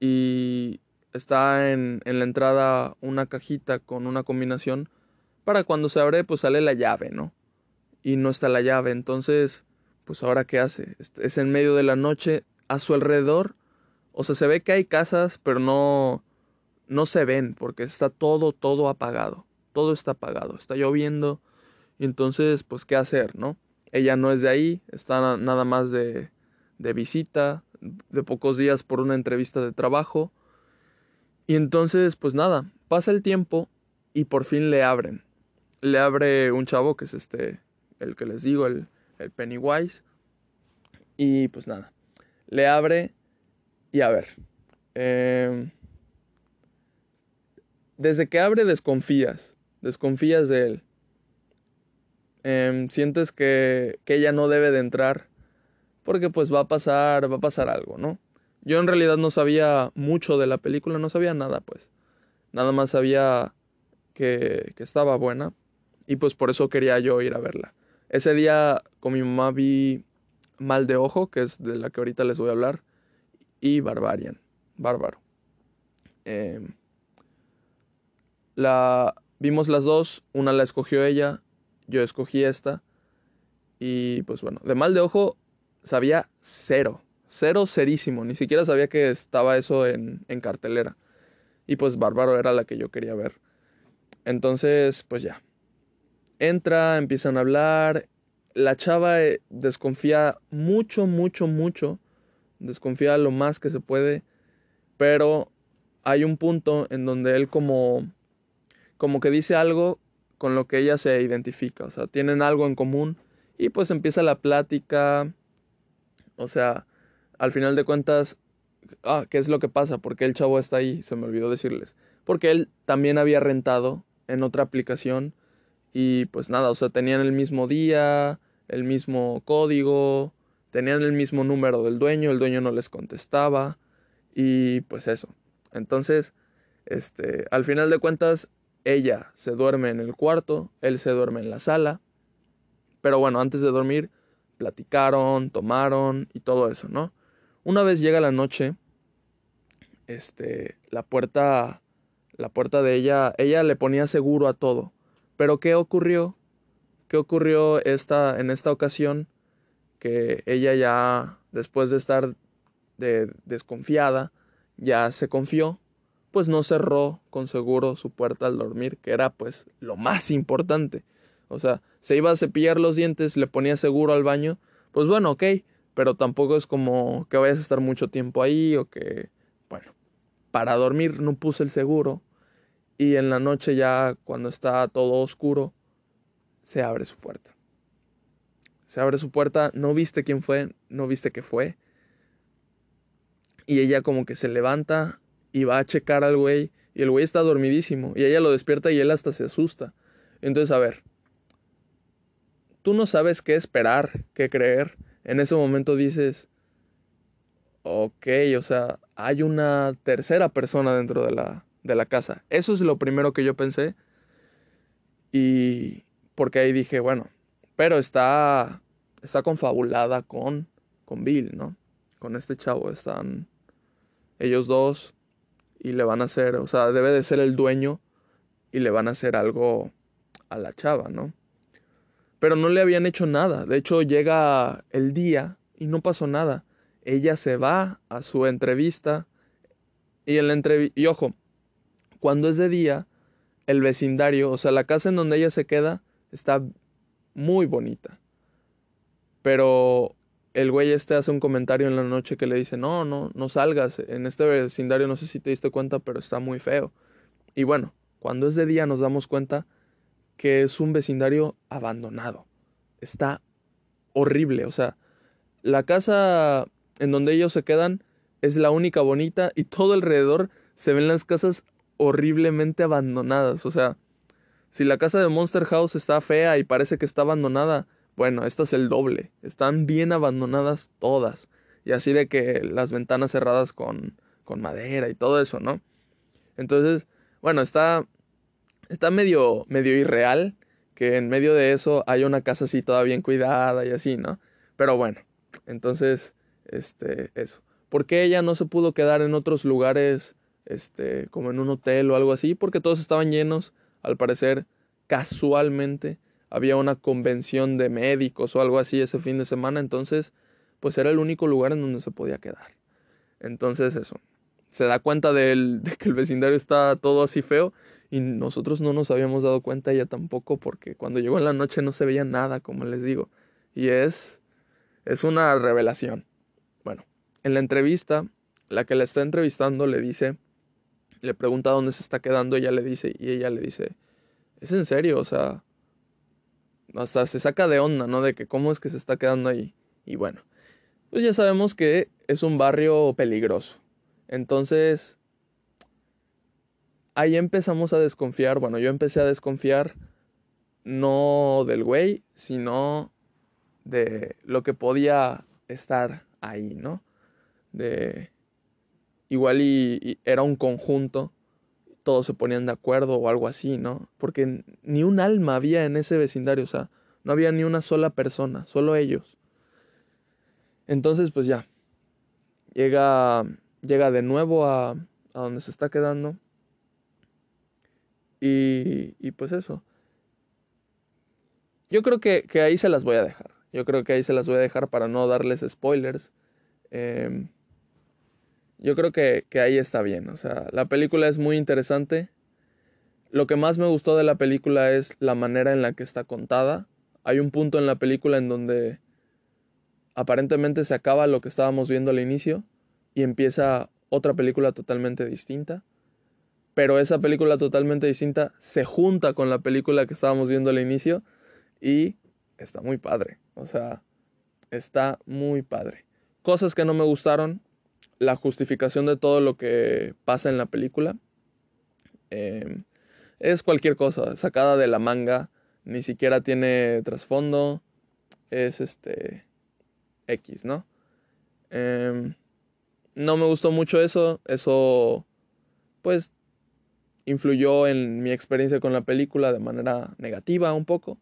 y está en, en la entrada una cajita con una combinación para cuando se abre pues sale la llave, ¿no? Y no está la llave, entonces pues ahora qué hace? Es en medio de la noche, a su alrededor o sea, se ve que hay casas, pero no, no se ven porque está todo, todo apagado. Todo está apagado, está lloviendo. Y entonces, pues, ¿qué hacer, no? Ella no es de ahí, está nada más de, de visita, de pocos días por una entrevista de trabajo. Y entonces, pues nada, pasa el tiempo y por fin le abren. Le abre un chavo que es este, el que les digo, el, el Pennywise. Y pues nada, le abre y a ver, em, desde que abre desconfías, desconfías de él. Em, sientes que, que ella no debe de entrar porque pues va a pasar, va a pasar algo, ¿no? Yo en realidad no sabía mucho de la película, no sabía nada, pues. Nada más sabía que, que estaba buena y pues por eso quería yo ir a verla. Ese día con mi mamá vi Mal de Ojo, que es de la que ahorita les voy a hablar y Barbarian, Bárbaro. Em, la vimos las dos, una la escogió ella, yo escogí esta. Y pues bueno, de mal de ojo sabía cero, cero, cerísimo, ni siquiera sabía que estaba eso en, en cartelera. Y pues Bárbaro era la que yo quería ver. Entonces, pues ya. Entra, empiezan a hablar. La chava eh, desconfía mucho, mucho, mucho desconfía lo más que se puede, pero hay un punto en donde él como, como que dice algo con lo que ella se identifica, o sea, tienen algo en común y pues empieza la plática, o sea, al final de cuentas, ah, ¿qué es lo que pasa? ¿Por qué el chavo está ahí? Se me olvidó decirles. Porque él también había rentado en otra aplicación y pues nada, o sea, tenían el mismo día, el mismo código, tenían el mismo número del dueño, el dueño no les contestaba y pues eso. Entonces, Este, al final de cuentas, ella se duerme en el cuarto, él se duerme en la sala. Pero bueno, antes de dormir, platicaron, tomaron y todo eso, ¿no? Una vez llega la noche, este, la puerta, la puerta de ella, ella le ponía seguro a todo. Pero ¿qué ocurrió? ¿Qué ocurrió esta, en esta ocasión? Que ella ya, después de estar de, desconfiada, ya se confió, pues no cerró con seguro su puerta al dormir, que era pues lo más importante. O sea, se iba a cepillar los dientes, le ponía seguro al baño, pues bueno, ok, pero tampoco es como que vayas a estar mucho tiempo ahí o que, bueno, para dormir no puse el seguro y en la noche ya cuando está todo oscuro, se abre su puerta. Se abre su puerta, no viste quién fue, no viste qué fue. Y ella como que se levanta y va a checar al güey y el güey está dormidísimo y ella lo despierta y él hasta se asusta. Entonces, a ver, tú no sabes qué esperar, qué creer. En ese momento dices, ok, o sea, hay una tercera persona dentro de la, de la casa. Eso es lo primero que yo pensé. Y porque ahí dije, bueno, pero está, está confabulada con, con Bill, ¿no? Con este chavo. Están ellos dos y le van a hacer, o sea, debe de ser el dueño y le van a hacer algo a la chava, ¿no? Pero no le habían hecho nada. De hecho, llega el día y no pasó nada. Ella se va a su entrevista y el entrev y ojo, cuando es de día, el vecindario, o sea, la casa en donde ella se queda está muy bonita. Pero el güey este hace un comentario en la noche que le dice, no, no, no salgas, en este vecindario no sé si te diste cuenta, pero está muy feo. Y bueno, cuando es de día nos damos cuenta que es un vecindario abandonado. Está horrible, o sea, la casa en donde ellos se quedan es la única bonita y todo alrededor se ven las casas horriblemente abandonadas. O sea, si la casa de Monster House está fea y parece que está abandonada, bueno, esta es el doble. Están bien abandonadas todas. Y así de que las ventanas cerradas con, con madera y todo eso, ¿no? Entonces, bueno, está está medio, medio irreal que en medio de eso haya una casa así toda bien cuidada y así, ¿no? Pero bueno, entonces, este, eso. ¿Por qué ella no se pudo quedar en otros lugares, este, como en un hotel o algo así? Porque todos estaban llenos, al parecer, casualmente había una convención de médicos o algo así ese fin de semana, entonces, pues era el único lugar en donde se podía quedar. Entonces, eso. Se da cuenta de que el vecindario está todo así feo y nosotros no nos habíamos dado cuenta ella tampoco porque cuando llegó en la noche no se veía nada, como les digo. Y es es una revelación. Bueno, en la entrevista, la que la está entrevistando le dice le pregunta dónde se está quedando, ella le dice y ella le dice, "¿Es en serio?" O sea, hasta se saca de onda, ¿no? De que cómo es que se está quedando ahí. Y bueno, pues ya sabemos que es un barrio peligroso. Entonces, ahí empezamos a desconfiar, bueno, yo empecé a desconfiar no del güey, sino de lo que podía estar ahí, ¿no? De igual y, era un conjunto, todos se ponían de acuerdo o algo así, ¿no? Porque ni un alma había en ese vecindario, o sea, no había ni una sola persona, solo ellos. Entonces, pues ya, llega, llega de nuevo a, a donde se está quedando y, y pues eso. Yo creo que, que, ahí se las voy a dejar. Yo creo que ahí se las voy a dejar para no darles spoilers. Eh, yo creo que, que, ahí está bien. O sea, la película es muy interesante. Lo que más me gustó de la película es la manera en la que está contada. Hay un punto en la película en donde aparentemente se acaba lo que estábamos viendo al inicio y empieza otra película totalmente distinta pero esa película totalmente distinta se junta con la película que estábamos viendo al inicio y está muy padre. O sea, está muy padre. Cosas que no me gustaron, la justificación de todo lo que pasa en la película. Eh, es cualquier cosa, sacada de la manga, ni siquiera tiene trasfondo, es este X, ¿no? Eh, no me gustó mucho eso, eso pues influyó en mi experiencia con la película de manera negativa un poco.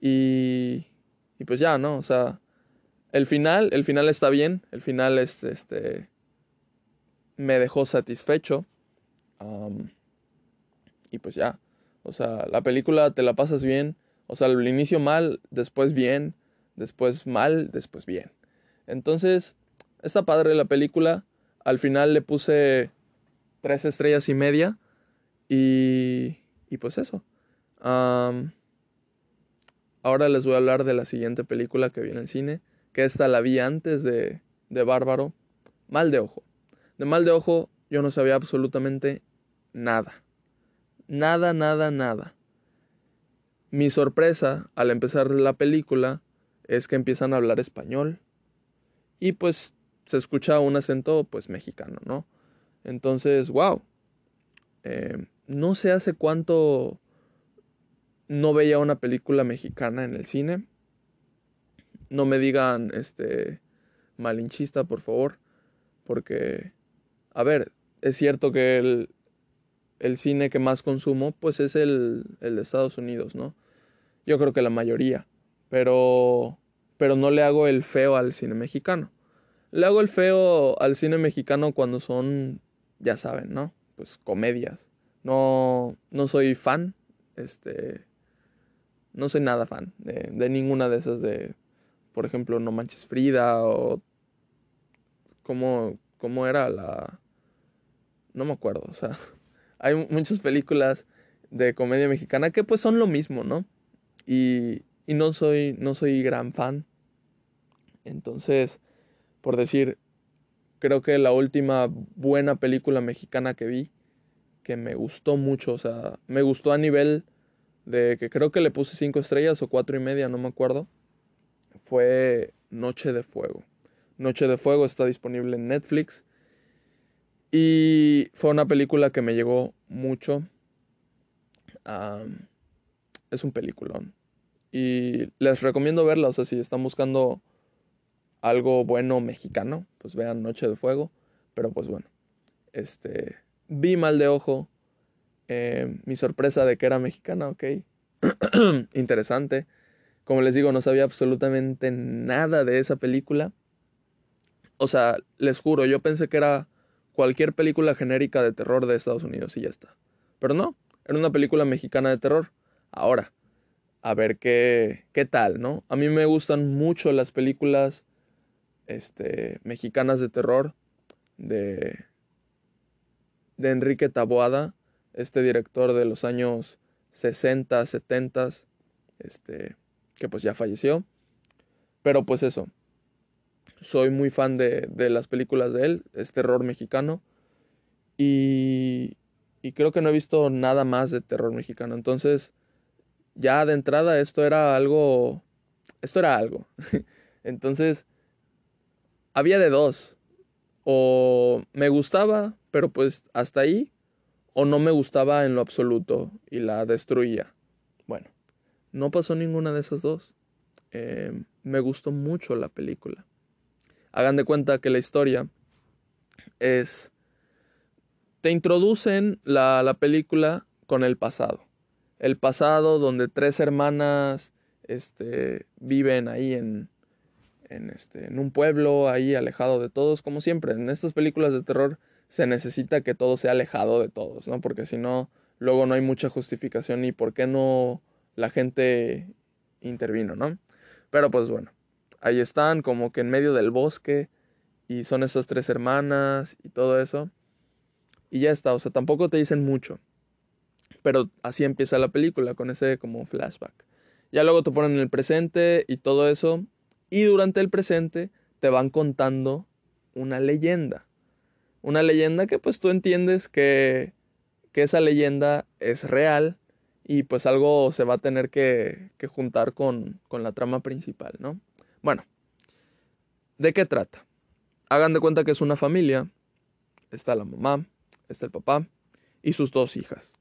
Y, y pues ya, ¿no? O sea, el final, el final está bien, el final es, este, me dejó satisfecho. y pues ya, o sea, la película te la pasas bien, o sea, al inicio mal, después bien, después mal, después bien. Entonces, está padre la película. Al final le puse tres estrellas y media. Y, y pues eso. ahora les voy a hablar de la siguiente película que vi en el cine. Que esta la vi antes de, de Bárbaro. Mal de ojo. De mal de ojo yo no sabía absolutamente nada. Nada, nada, nada. Mi sorpresa al empezar la película es que empiezan a hablar español y pues se escucha un acento pues mexicano, ¿no? Entonces, wow. No sé hace cuánto no veía una película mexicana en el cine. No me digan, este, malinchista, por favor, porque, a ver, es cierto que el, el cine que más consumo, pues es el, el de Estados Unidos, ¿no? Yo creo que la mayoría, pero, pero no le hago el feo al cine mexicano. Le hago el feo al cine mexicano cuando son, ya saben, ¿no? Pues comedias. No, no soy fan, este, no soy nada fan de, de ninguna de esas de, por ejemplo, No Manches Frida o cómo, cómo era la, no me acuerdo, o sea, hay muchas películas de comedia mexicana que pues son lo mismo, ¿no? Y, y no soy, no soy gran fan. Entonces, por decir, creo que la última buena película mexicana que vi, que me gustó mucho, o sea, me gustó a nivel de que creo que le puse cinco estrellas o cuatro y media, no me acuerdo, fue Noche de Fuego. Noche de Fuego está disponible en Netflix y fue una película que me llegó mucho. es un peliculón. Y les recomiendo verla, o sea, si están buscando algo bueno mexicano, pues vean Noche de Fuego. Pero pues bueno, este, vi mal de ojo. Eh, mi sorpresa de que era mexicana, ok. Interesante. Como les digo, no sabía absolutamente nada de esa película. O sea, les juro, yo pensé que era cualquier película genérica de terror de Estados Unidos y ya está. Pero no, era una película mexicana de terror. Ahora, a ver qué, qué tal, ¿no? A mí me gustan mucho las películas este, mexicanas de terror de, de Enrique Taboada, este director de los años 60, 70, este, que pues ya falleció. Pero pues eso, soy muy fan de, de las películas de él, es terror mexicano. Y, y creo que no he visto nada más de terror mexicano. Entonces, ya de entrada esto era algo, esto era algo. Entonces, había de dos. O me gustaba, pero pues hasta ahí. O no me gustaba en lo absoluto y la destruía. Bueno, no pasó ninguna de esas dos. Em, me gustó mucho la película. Hagan de cuenta que la historia es... Te introducen la, la película con el pasado. El pasado donde tres hermanas este, viven ahí en, en, este, en un pueblo ahí alejado de todos, como siempre. En estas películas de terror se necesita que todo sea alejado de todos, ¿no? Porque si no, luego no hay mucha justificación y por qué no la gente intervino, ¿no? Pero pues bueno, ahí están como que en medio del bosque y son estas tres hermanas y todo eso. Y ya está, o sea, tampoco te dicen mucho. Pero así empieza la película, con ese como flashback. Ya luego te ponen en el presente y todo eso y durante el presente te van contando una leyenda. Una leyenda que pues tú entiendes que, que esa leyenda es real y pues algo se va a tener que, que juntar con, con la trama principal, ¿no? Bueno, ¿de qué trata? Hagan de cuenta que es una familia. Está la mamá, está el papá y sus dos hijas.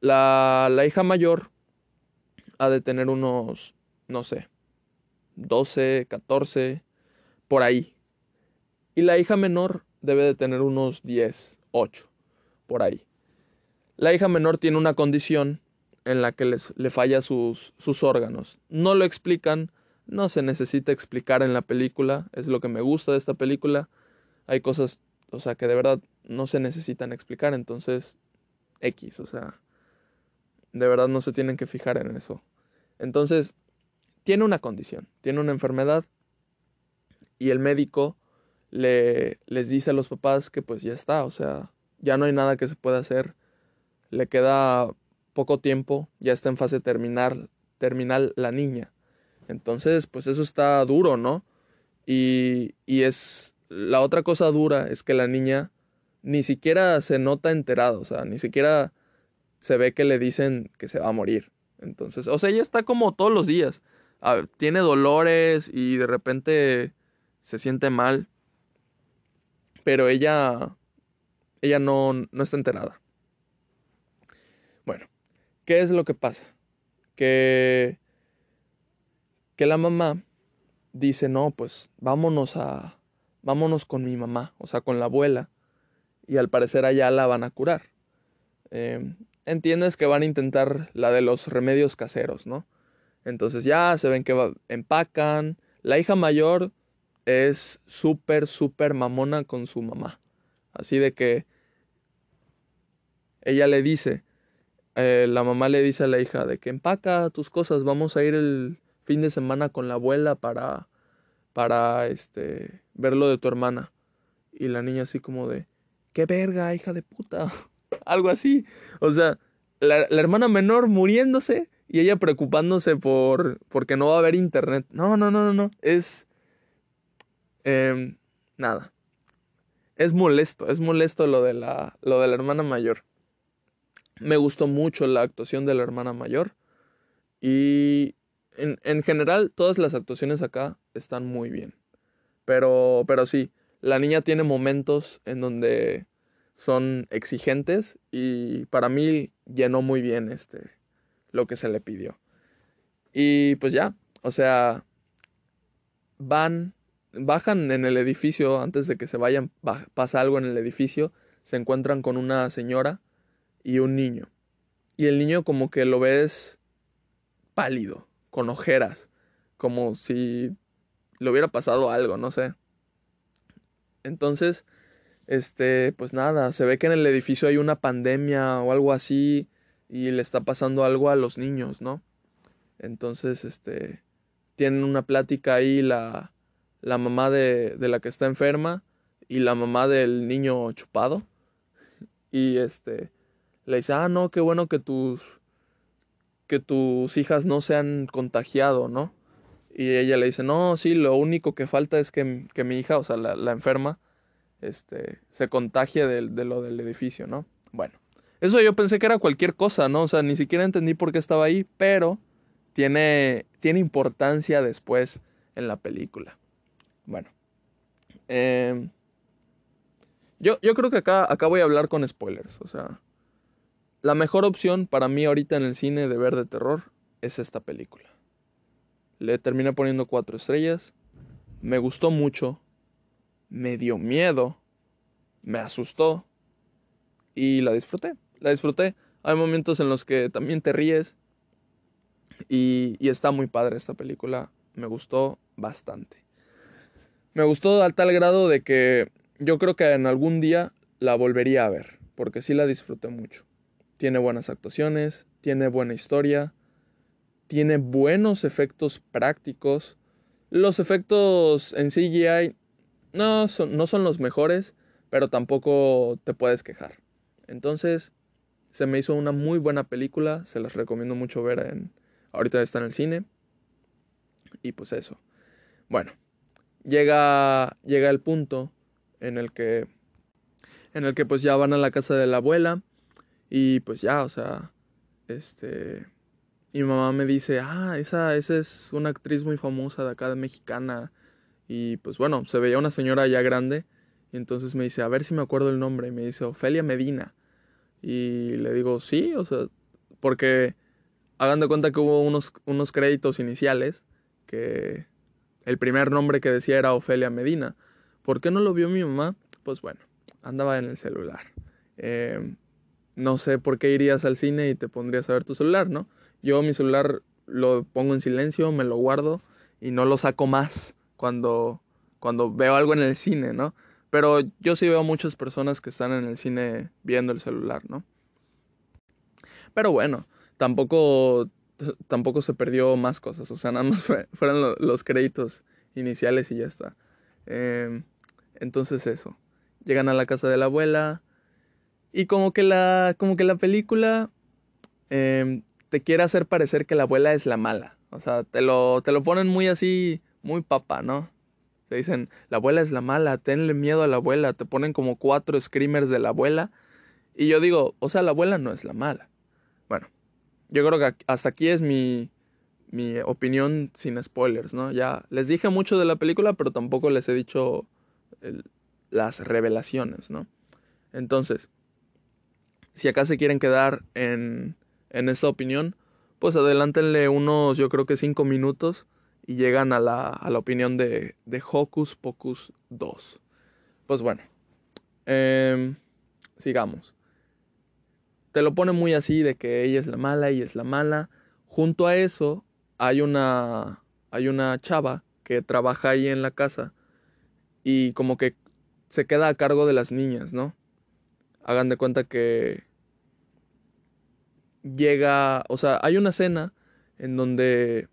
La, la hija mayor ha de tener unos, no sé, 12, 14, por ahí. Y la hija menor debe de tener unos 10, 8, por ahí. La hija menor tiene una condición en la que les, le falla sus, sus órganos. No lo explican, no se necesita explicar en la película, es lo que me gusta de esta película. Hay cosas, o sea, que de verdad no se necesitan explicar, entonces X, o sea, de verdad no se tienen que fijar en eso. Entonces, tiene una condición, tiene una enfermedad y el médico le, les dice a los papás que pues ya está, o sea, ya no hay nada que se pueda hacer, le queda poco tiempo, ya está en fase terminal, terminal la niña. Entonces, pues eso está duro, ¿no? Y, y es, la otra cosa dura es que la niña ni siquiera se nota enterada, o sea, ni siquiera se ve que le dicen que se va a morir. Entonces, o sea, ella está como todos los días. Ah, tiene dolores y de repente se siente mal. Pero ella, ella no, no está enterada. Bueno, ¿qué es lo que pasa? Que, que la mamá dice, no, pues vámonos a, vámonos con mi mamá, o sea, con la abuela. Y al parecer allá la van a curar. Eh, entiendes que van a intentar la de los remedios caseros, ¿no? Entonces ya se ven que empacan. La hija mayor es súper, súper mamona con su mamá. Así de que ella le dice, eh, la mamá le dice a la hija de que empaca tus cosas, vamos a ir el fin de semana con la abuela para, para, este, ver lo de tu hermana. Y la niña así como de, qué verga, hija de puta. Algo así. O sea, la, la, hermana menor muriéndose y ella preocupándose por porque no va a haber internet. No, no, no, no, no. Es... Eh, nada. Es molesto, es molesto lo de, la, lo de la hermana mayor. Me gustó mucho la actuación de la hermana mayor. Y en, en general todas las actuaciones acá están muy bien. Pero, pero sí, la niña tiene momentos en donde son exigentes y para mí llenó muy bien este lo que se le pidió. Y pues ya, o sea, van, bajan en el edificio antes de que se vayan, pasa algo en el edificio, se encuentran con una señora y un niño. Y el niño como que lo ves pálido, con ojeras, como si le hubiera pasado algo, no sé. Entonces, este, pues nada, se ve que en el edificio hay una pandemia o algo así y le está pasando algo a los niños, ¿no? Entonces, este, tienen una plática ahí la, la mamá de, de la que está enferma y la mamá del niño chupado y este, le dice, ah, no, qué bueno que tus, que tus hijas no se han contagiado, ¿no? Y ella le dice, no, sí, lo único que falta es que, que mi hija, o sea, la, la enferma, este, se contagia de, de, lo del edificio, ¿no? Bueno, eso yo pensé que era cualquier cosa, ¿no? O sea, ni siquiera entendí por qué estaba ahí, pero tiene, tiene importancia después en la película. Bueno, eh, yo, yo creo que acá, acá voy a hablar con spoilers, o sea, la mejor opción para mí ahorita en el cine de ver de terror es esta película. Le terminé poniendo cuatro estrellas, me gustó mucho, me dio miedo, me asustó y la disfruté. La disfruté. Hay momentos en los que también te ríes y, está muy padre esta película. Me gustó bastante. Me gustó a tal grado de que yo creo que en algún día la volvería a ver, porque sí la disfruté mucho. Tiene buenas actuaciones, tiene buena historia, tiene buenos efectos prácticos. Los efectos en CGI no son, no son los mejores, pero tampoco te puedes quejar. Entonces, se me hizo una muy buena película, se las recomiendo mucho ver en... Ahorita está en el cine. Y pues eso. Bueno, llega, llega el punto en el que... En el que pues ya van a la casa de la abuela. Y pues ya, o sea, este... Y mi mamá me dice, ah, esa, esa es una actriz muy famosa de acá, de mexicana. Y pues bueno, se veía una señora ya grande. Y entonces me dice, a ver si me acuerdo el nombre. Y me dice, Ofelia Medina. Y le digo, sí, o sea, porque hagan de cuenta que hubo unos, unos créditos iniciales que el primer nombre que decía era Ofelia Medina. ¿Por qué no lo vio mi mamá? Pues bueno, andaba en el celular. Eh, no sé por qué irías al cine y te pondrías a ver tu celular, ¿no? Yo mi celular lo pongo en silencio, me lo guardo y no lo saco más cuando, cuando veo algo en el cine, ¿no? Pero yo sí veo muchas personas que están en el cine viendo el celular, ¿no? Pero bueno, tampoco, tampoco se perdió más cosas, o sea, nada más fueron los créditos iniciales y ya está. Em, entonces eso, llegan a la casa de la abuela y como que la, como que la película em, te quiere hacer parecer que la abuela es la mala. O sea, te lo, te lo ponen muy así, muy papa, ¿no? Te dicen, la abuela es la mala, tenle miedo a la abuela, te ponen como cuatro screamers de la abuela. Y yo digo, o sea, la abuela no es la mala. Yo creo que hasta aquí es mi, mi opinión sin spoilers, ¿no? Ya les dije mucho de la película, pero tampoco les he dicho las revelaciones, ¿no? Entonces, si acá se quieren quedar en, en esta opinión, pues adelántenle unos, yo creo que cinco minutos y llegan a la, a la opinión de, de, Hocus Pocus 2. Pues bueno, eh, sigamos. Te lo pone muy así de que ella es la mala, y es la mala. Junto a eso hay una, hay una chava que trabaja ahí en la casa y como que se queda a cargo de las niñas, ¿no? Hagan de cuenta que llega, o sea, hay una cena en donde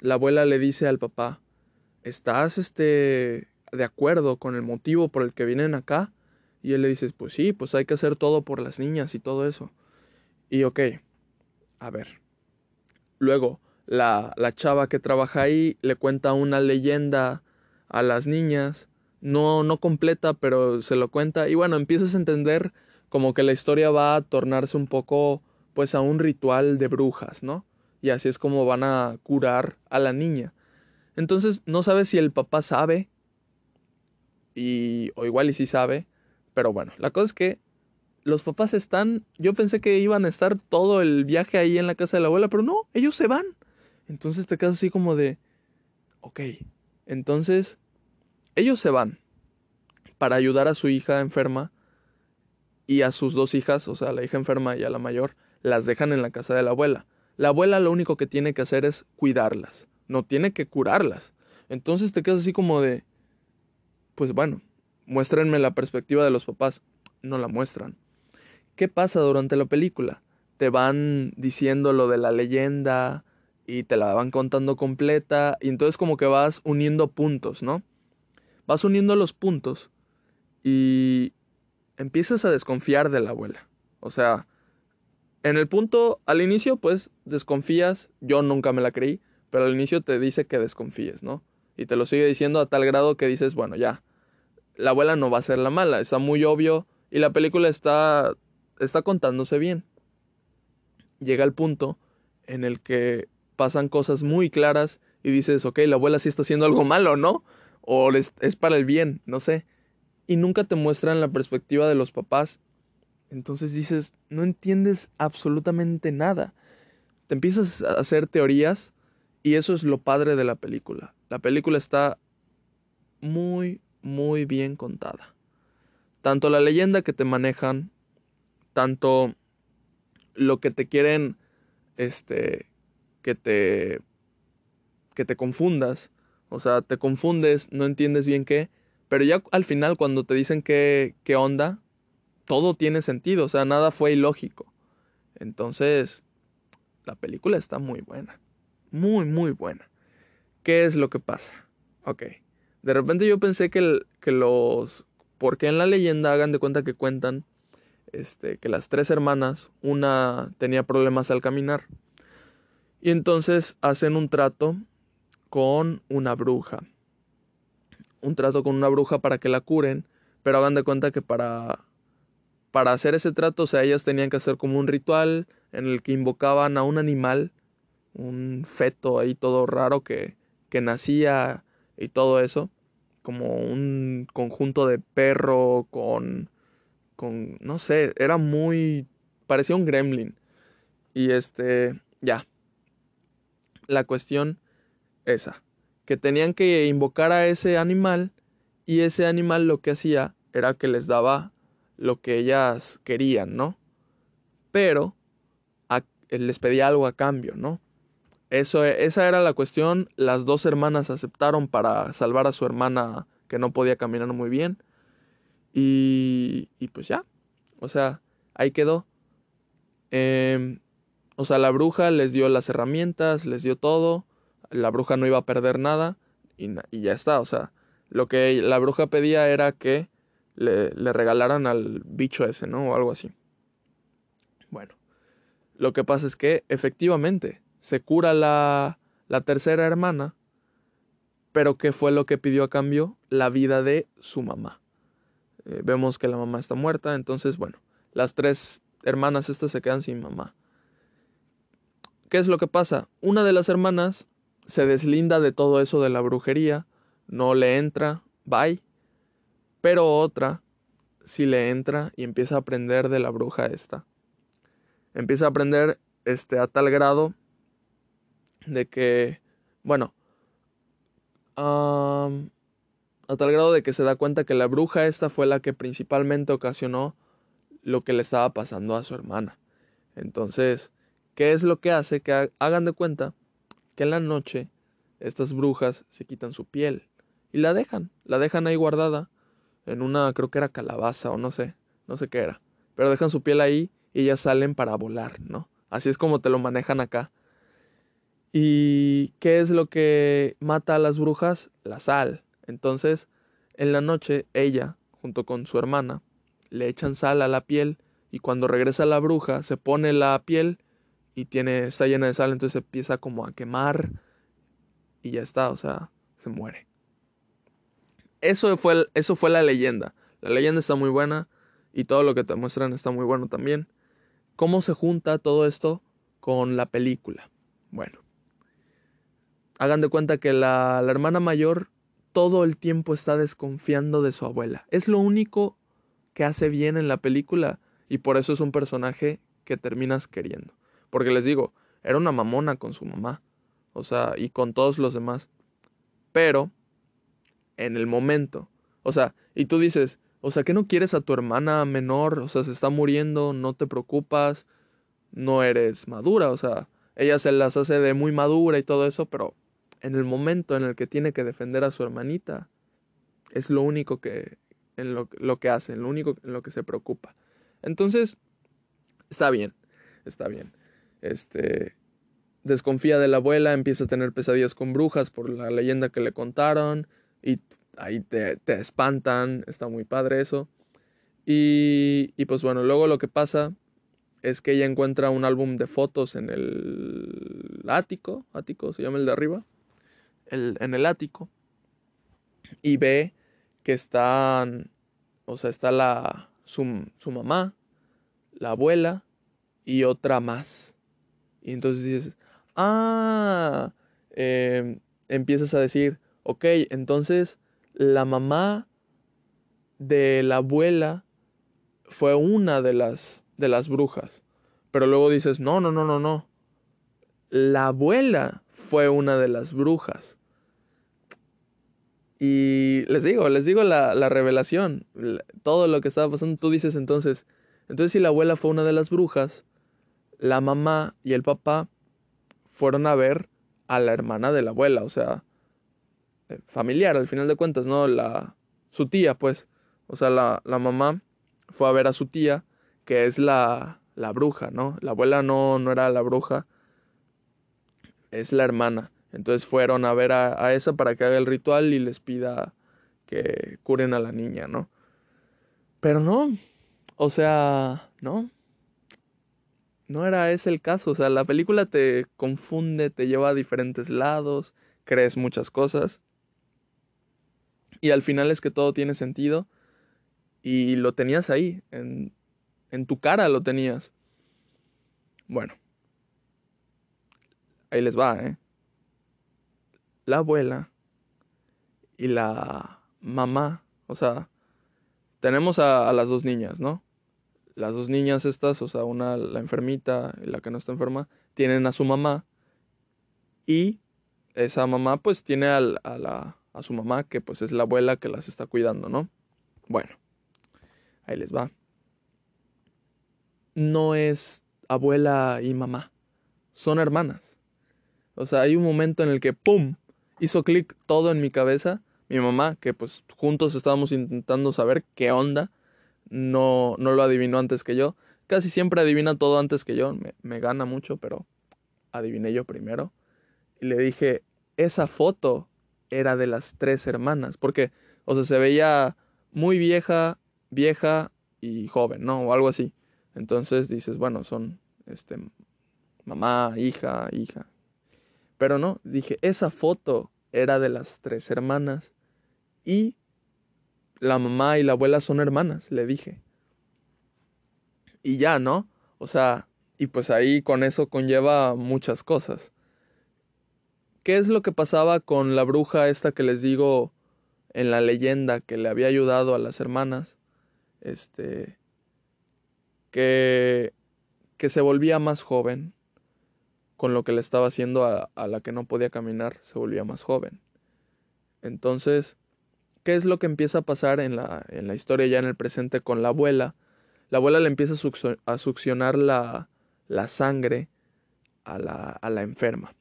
la abuela le dice al papá, ¿estás este de acuerdo con el motivo por el que vienen acá? Y él le dice, pues sí, pues hay que hacer todo por las niñas y todo eso. Y ok, a ver. Luego, la, la chava que trabaja ahí le cuenta una leyenda a las niñas, no, no completa, pero se lo cuenta. Y bueno, empiezas a entender como que la historia va a tornarse un poco pues a un ritual de brujas, ¿no? Y así es como van a curar a la niña. Entonces no sabes si el papá sabe, y, o igual y sí sabe, pero bueno, la cosa es que los papás están, yo pensé que iban a estar todo el viaje ahí en la casa de la abuela, pero no, ellos se van. Entonces te quedas así como de, ok, entonces ellos se van para ayudar a su hija enferma y a sus dos hijas, o sea, la hija enferma y a la mayor, las dejan en la casa de la abuela. La abuela lo único que tiene que hacer es cuidarlas, no tiene que curarlas. Entonces te quedas así como de, pues bueno, muéstrenme la perspectiva de los papás. No la muestran. ¿Qué pasa durante la película? Te van diciendo lo de la leyenda y te la van contando completa y entonces como que vas uniendo puntos, ¿no? Vas uniendo los puntos y empiezas a desconfiar de la abuela. O sea, en el punto, al inicio, pues desconfías, yo nunca me la creí, pero al inicio te dice que desconfíes, ¿no? Y te lo sigue diciendo a tal grado que dices, bueno, ya, la abuela no va a ser la mala, está muy obvio y la película está, está contándose bien. Llega el punto en el que pasan cosas muy claras y dices, ok, la abuela sí está haciendo algo malo, ¿no? O es, es para el bien, no sé. Y nunca te muestran la perspectiva de los papás entonces dices, no entiendes absolutamente nada. Te empiezas a hacer teorías y eso es lo padre de la película. La película está muy, muy bien contada. Tanto la leyenda que te manejan, tanto lo que te quieren, este, que te, que te confundas. O sea, te confundes, no entiendes bien qué, pero ya al final cuando te dicen qué, qué onda, todo tiene sentido, o sea, nada fue ilógico. Entonces, la película está muy buena, muy, muy buena. ¿Qué es lo que pasa? Ok, de repente yo pensé que, que los... Porque en la leyenda hagan de cuenta que cuentan este, que las tres hermanas, una tenía problemas al caminar. Y entonces hacen un trato con una bruja. Un trato con una bruja para que la curen, pero hagan de cuenta que para para hacer ese trato, o sea, ellas tenían que hacer como un ritual en el que invocaban a un animal, un feto ahí todo raro que, que nacía y todo eso, como un conjunto de perro con, con, no sé, era muy, parecía un gremlin. Y este, ya, la cuestión esa, que tenían que invocar a ese animal y ese animal lo que hacía era que les daba lo que ellas querían, ¿no? pero a- les pedía algo a cambio, ¿no? Eso, esa era la cuestión. Las dos hermanas aceptaron para salvar a su hermana que no podía caminar muy bien. Y, y pues ya. O sea, ahí quedó. Em, o sea, la bruja les dio las herramientas, les dio todo. La bruja no iba a perder nada. Y, y ya está. O sea, lo que la bruja pedía era que le, le regalaran al bicho ese, ¿no? O algo así. Bueno, lo que pasa es que efectivamente se cura la, la tercera hermana, pero ¿qué fue lo que pidió a cambio? La vida de su mamá. Eh, vemos que la mamá está muerta, entonces, bueno, las tres hermanas estas se quedan sin mamá. ¿Qué es lo que pasa? Una de las hermanas se deslinda de todo eso de la brujería, no le entra, bye, pero otra sí le entra y empieza a aprender de la bruja esta. Empieza a aprender este, a tal grado de que, bueno, a tal grado de que se da cuenta que la bruja esta fue la que principalmente ocasionó lo que le estaba pasando a su hermana. Entonces, ¿qué es lo que hace? Que ha- hagan de cuenta que en la noche estas brujas se quitan su piel y la dejan, la dejan ahí guardada en una, creo que era calabaza o no sé, no sé qué era, pero dejan su piel ahí y ellas salen para volar, ¿no? Así es como te lo manejan acá. ¿Y qué es lo que mata a las brujas? La sal. Entonces, en la noche, ella, junto con su hermana, le echan sal a la piel y cuando regresa la bruja, se pone la piel y tiene, está llena de sal, entonces empieza como a quemar y ya está, o sea, se muere. Eso fue, eso fue la leyenda. La leyenda está muy buena y todo lo que te muestran está muy bueno también. ¿Cómo se junta todo esto con la película? Bueno, hagan de cuenta que la, la hermana mayor todo el tiempo está desconfiando de su abuela. Es lo único que hace bien en la película y por eso es un personaje que terminas queriendo. Porque les digo, era una mamona con su mamá, o sea, y con todos los demás. Pero, en el momento, o sea, y tú dices, o sea, que no quieres a tu hermana menor, o sea, se está muriendo, no te preocupas, no eres madura, o sea, ella se las hace de muy madura y todo eso, pero en el momento en el que tiene que defender a su hermanita, es lo único que, en lo, lo que hace, en lo único en lo que se preocupa. Entonces, está bien, está bien. Este, desconfía de la abuela, empieza a tener pesadillas con brujas por la leyenda que le contaron y ahí te, te espantan, está muy padre eso. Y, y pues bueno, luego lo que pasa es que ella encuentra un álbum de fotos en el ático, ático se llama el de arriba, el, en el ático, y ve que están, o sea, está la, su, su mamá, la abuela y otra más. Y entonces dices, ah, eh, empiezas a decir, ok, entonces la mamá de la abuela fue una de las, de las brujas. Pero luego dices, no, no, no, no, no. La abuela fue una de las brujas. Y les digo, les digo la, la revelación, la- todo lo que estaba pasando, tú dices entonces, entonces si la abuela fue una de las brujas, la mamá y el papá fueron a ver a la hermana de la abuela, o sea, eh, familiar al final de cuentas, ¿no? La, su tía, pues, o sea, la, la mamá fue a ver a su tía, que es la, la bruja, ¿no? La abuela no, no era la bruja, es la hermana. Entonces fueron a ver a, esa para que haga el ritual y les pida que curen a la niña, ¿no? Pero no, o sea, no. No era ese el caso, o sea, la película te confunde, te lleva a diferentes lados, crees muchas cosas. Y al final es que todo tiene sentido y lo tenías ahí, en, en tu cara lo tenías. Bueno, ahí les va, ¿eh? La abuela y la mamá, o sea, tenemos a, las dos niñas, ¿no? Las dos niñas estas, o sea, una, la enfermita y la que no está enferma, tienen a su mamá y esa mamá pues tiene a, la, a su mamá que pues es la abuela que las está cuidando, ¿no? Bueno, ahí les va. No es abuela y mamá. Son hermanas. O sea, hay un momento en el que ¡pum! Hizo clic todo en mi cabeza. Mi mamá, que pues juntos estábamos intentando saber qué onda, no, no lo adivinó antes que yo. Casi siempre adivina todo antes que yo, me, me gana mucho, pero adiviné yo primero. Y le dije, esa foto era de las tres hermanas, porque, o sea, se veía muy vieja, vieja y joven, ¿no? O algo así. Entonces dices, bueno, son, este, mamá, hija, hija. Pero no, dije, esa foto era de las tres hermanas y la mamá y la abuela son hermanas, le dije. Y ya, ¿no? O sea, y pues ahí con eso conlleva muchas cosas. ¿Qué es lo que pasaba con la bruja esta que les digo en la leyenda que le había ayudado a las hermanas? Este que que se volvía más joven con lo que le estaba haciendo a, a la que no podía caminar, se volvía más joven. Entonces, ¿qué es lo que empieza a pasar en la, en la historia ya en el presente con la abuela? La abuela le empieza a, succionar la, la sangre a la, a la enferma,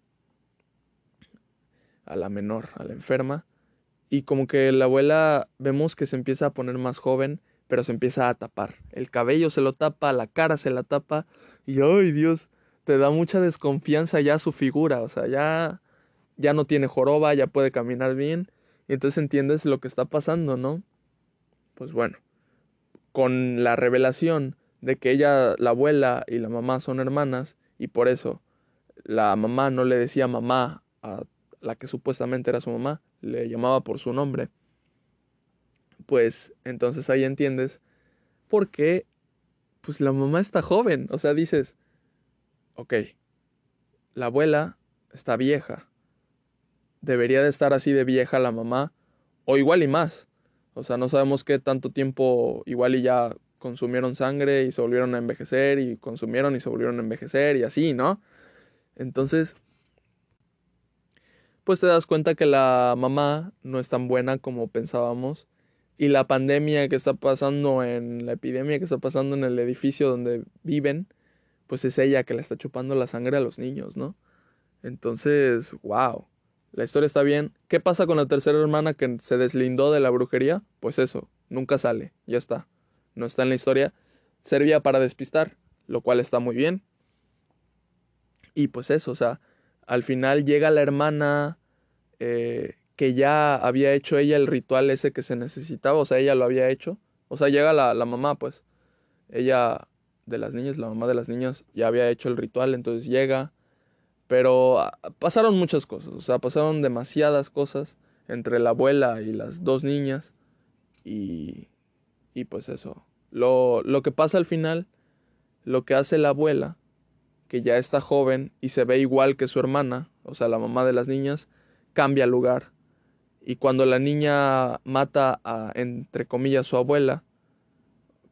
a la menor, a la enferma, y como que la abuela vemos que se empieza a poner más joven, pero se empieza a tapar. El cabello se lo tapa, la cara se la tapa, y ¡ay Dios! Te da mucha desconfianza ya su figura, o sea, ya, ya no tiene joroba, ya puede caminar bien, y entonces entiendes lo que está pasando, ¿no? Pues bueno, con la revelación de que ella, la abuela y la mamá son hermanas, y por eso la mamá no le decía mamá a la que supuestamente era su mamá, le llamaba por su nombre, pues entonces ahí entiendes por qué pues la mamá está joven, o sea, dices, ok, la abuela está vieja. Debería de estar así de vieja la mamá, o igual y más. O sea, no sabemos qué tanto tiempo igual y ya consumieron sangre y se volvieron a envejecer y consumieron y se volvieron a envejecer y así, ¿no? Entonces, pues te das cuenta que la mamá no es tan buena como pensábamos y la pandemia que está pasando en la epidemia que está pasando en el edificio donde viven, pues es ella que le está chupando la sangre a los niños, ¿no? Entonces, wow, la historia está bien. ¿Qué pasa con la tercera hermana que se deslindó de la brujería? Pues eso, nunca sale, ya está. No está en la historia. Servía para despistar, lo cual está muy bien. Y pues eso, o sea, al final llega la hermana eh, que ya había hecho ella el ritual ese que se necesitaba, o sea, ella lo había hecho. O sea, llega la, la mamá, pues. Ella de las niñas, la mamá de las niñas ya había hecho el ritual, entonces llega. Pero ah, pasaron muchas cosas, o sea, pasaron demasiadas cosas entre la abuela y las dos niñas. Y, y pues eso. Lo, lo que pasa al final, lo que hace la abuela, que ya está joven y se ve igual que su hermana, o sea, la mamá de las niñas, cambia lugar. Y cuando la niña mata a, entre comillas, su abuela,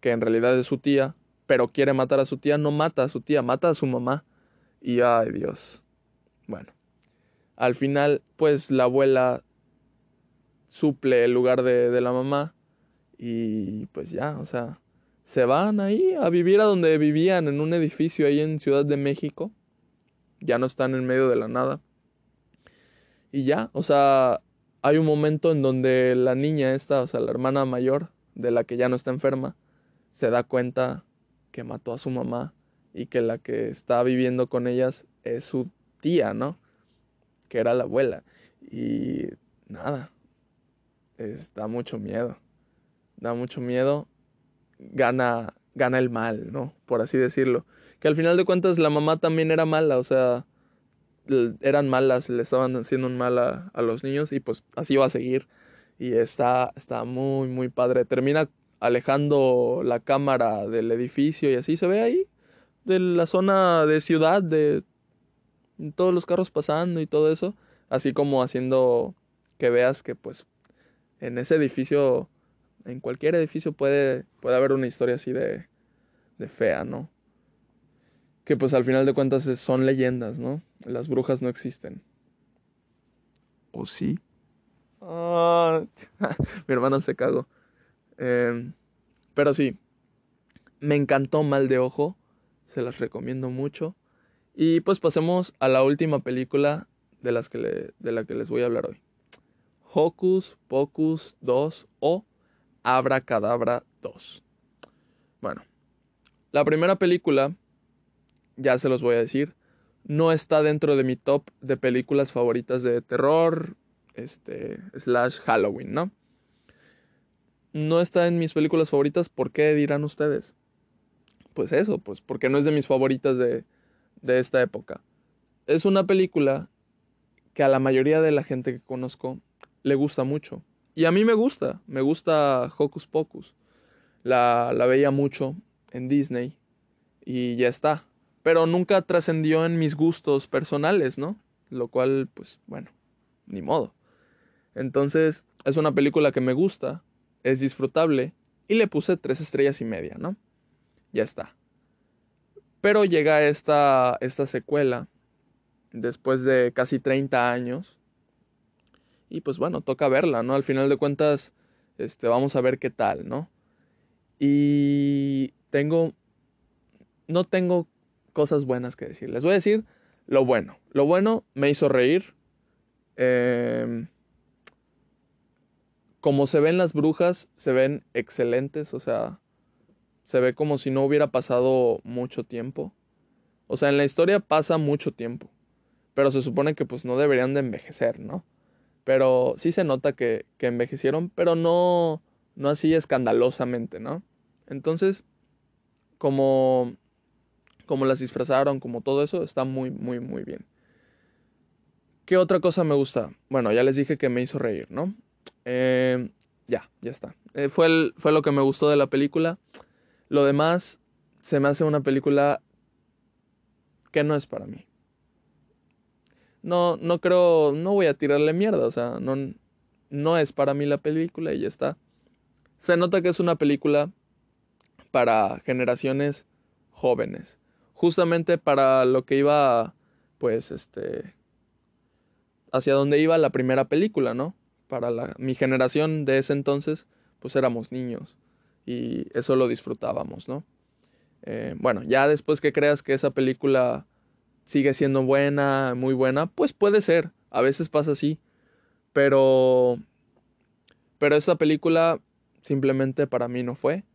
que en realidad es su tía, pero quiere matar a su tía, no mata a su tía, mata a su mamá. Y ay Dios. Bueno, al final, pues la abuela suple el lugar de, de la mamá y pues ya, o sea, se van ahí a vivir a donde vivían, en un edificio ahí en Ciudad de México. Ya no están en medio de la nada. Y ya, o sea, hay un momento en donde la niña esta, o sea, la hermana mayor, de la que ya no está enferma, se da cuenta que mató a su mamá y que la que está viviendo con ellas es su tía, ¿no? Que era la abuela. Y nada, es, da mucho miedo. Da mucho miedo. Gana, gana el mal, ¿no? Por así decirlo. Que al final de cuentas la mamá también era mala, o sea, eran malas, le estaban haciendo un mal a, a los niños y pues así va a seguir. Y está, está muy, muy padre. Termina alejando la cámara del edificio y así se ve ahí de la zona de ciudad de todos los carros pasando y todo eso, así como haciendo que veas que pues en ese edificio en cualquier edificio puede puede haber una historia así de de fea, ¿no? Que pues al final de cuentas son leyendas, ¿no? Las brujas no existen. ¿O sí? Ah, mi hermano se cagó. Eh, pero sí, me encantó Mal de Ojo. se las recomiendo mucho. Y pues pasemos a la última película de, las que le- de la que les voy a hablar hoy. Hocus Pocus 2 o Abracadabra 2. Bueno, la primera película, ya se los voy a decir, no está dentro de mi top de películas favoritas de terror, este, slash Halloween, ¿no? No está en mis películas favoritas, ¿por qué dirán ustedes? Pues eso, pues porque no es de mis favoritas de, de esta época. Es una película que a la mayoría de la gente que conozco le gusta mucho. Y a mí me gusta, me gusta Hocus Pocus. La, la veía mucho en Disney y ya está. Pero nunca trascendió en mis gustos personales, ¿no? Lo cual, pues bueno, ni modo. Entonces, es una película que me gusta, es disfrutable y le puse tres estrellas y media, ¿no? Ya está. Pero llega esta, esta secuela después de casi 30 años. Y pues bueno, toca verla, ¿no? Al final de cuentas, este, vamos a ver qué tal, ¿no? Y tengo, no tengo cosas buenas que decir. Les voy a decir lo bueno. Lo bueno me hizo reír. Eh, como se ven las brujas, se ven excelentes, o sea, se ve como si no hubiera pasado mucho tiempo. O sea, en la historia pasa mucho tiempo, pero se supone que pues no deberían de envejecer, ¿no? Pero sí se nota que, que envejecieron, pero no, no así escandalosamente, ¿no? Entonces, como, como las disfrazaron, como todo eso, está muy, muy, muy bien. ¿Qué otra cosa me gusta? Bueno, ya les dije que me hizo reír, ¿no? Eh, ya, ya está. Eh, fue, fue lo que me gustó de la película. Lo demás se me hace una película que no es para mí. No, no creo, no voy a tirarle mierda, o sea, no, no es para mí la película y ya está. Se nota que es una película para generaciones jóvenes. Justamente para lo que iba, pues, este, hacia donde iba la primera película, ¿no? Para mi generación de ese entonces, pues éramos niños y eso lo disfrutábamos, ¿no? Eh, bueno, ya después que creas que esa película sigue siendo buena, muy buena, pues puede ser, a veces pasa así, pero pero esta película simplemente para mí no fue.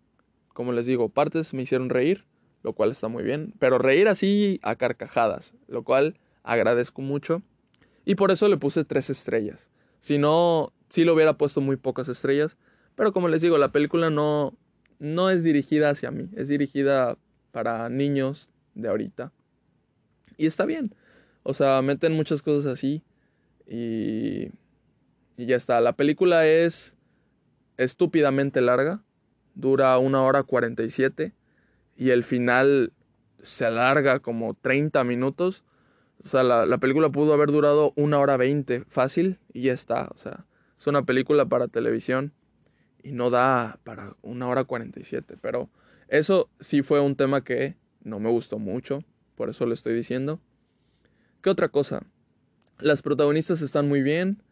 Como les digo, partes me hicieron reír, lo cual está muy bien, pero reír así a carcajadas, lo cual agradezco mucho y por eso le puse tres estrellas. Si no, sí le hubiera puesto muy pocas estrellas, pero como les digo, la película no no es dirigida hacia mí, es dirigida para niños de ahorita. Y está bien. O sea, meten muchas cosas así y y ya está. La película es estúpidamente larga, dura una hora 47 y el final se alarga como 30 minutos. O sea, la, la película pudo haber durado una hora 20 fácil y ya está. O sea, es una película para televisión y no da para una hora 47. Pero eso sí fue un tema que no me gustó mucho, por eso lo estoy diciendo. ¿Qué otra cosa? Las protagonistas están muy bien.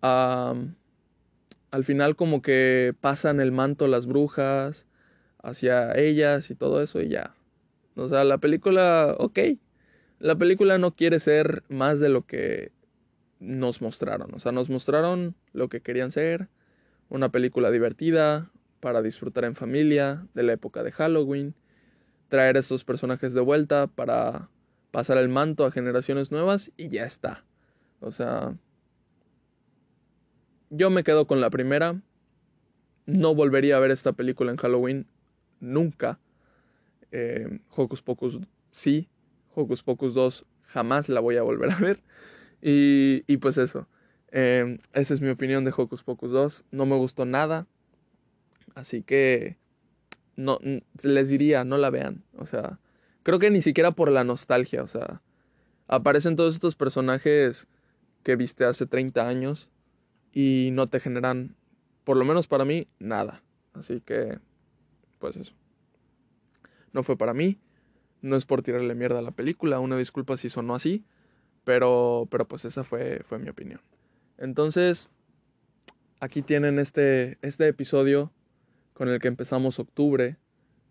Al final como que pasan el manto las brujas hacia ellas y todo eso y ya. O sea, la película, ok. La película no quiere ser más de lo que nos mostraron. O sea, nos mostraron lo que querían ser. Una película divertida para disfrutar en familia de la época de Halloween. Traer a estos personajes de vuelta para pasar el manto a generaciones nuevas y ya está. O sea, yo me quedo con la primera. No volvería a ver esta película en Halloween nunca. Eh, Hocus Pocus sí. Hocus Pocus 2 jamás la voy a volver a ver. Y, y pues eso. Eh, esa es mi opinión de Hocus Pocus 2. No me gustó nada. Así que no les diría, no la vean. O sea, creo que ni siquiera por la nostalgia. O sea, aparecen todos estos personajes que viste hace 30 años y no te generan, por lo menos para mí, nada. Así que, pues eso. No fue para mí. No es por tirarle mierda a la película. Una disculpa si sonó así. Pero, pero pues esa fue, fue mi opinión. Entonces, aquí tienen este, este episodio con el que empezamos octubre.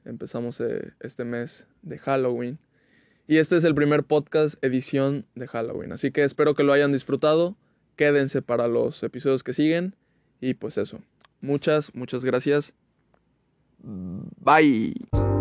Empezamos eh, este mes de Halloween. Y este es el primer podcast edición de Halloween. Así que espero que lo hayan disfrutado. Quédense para los episodios que siguen. Y pues eso. Muchas, muchas gracias. Bye.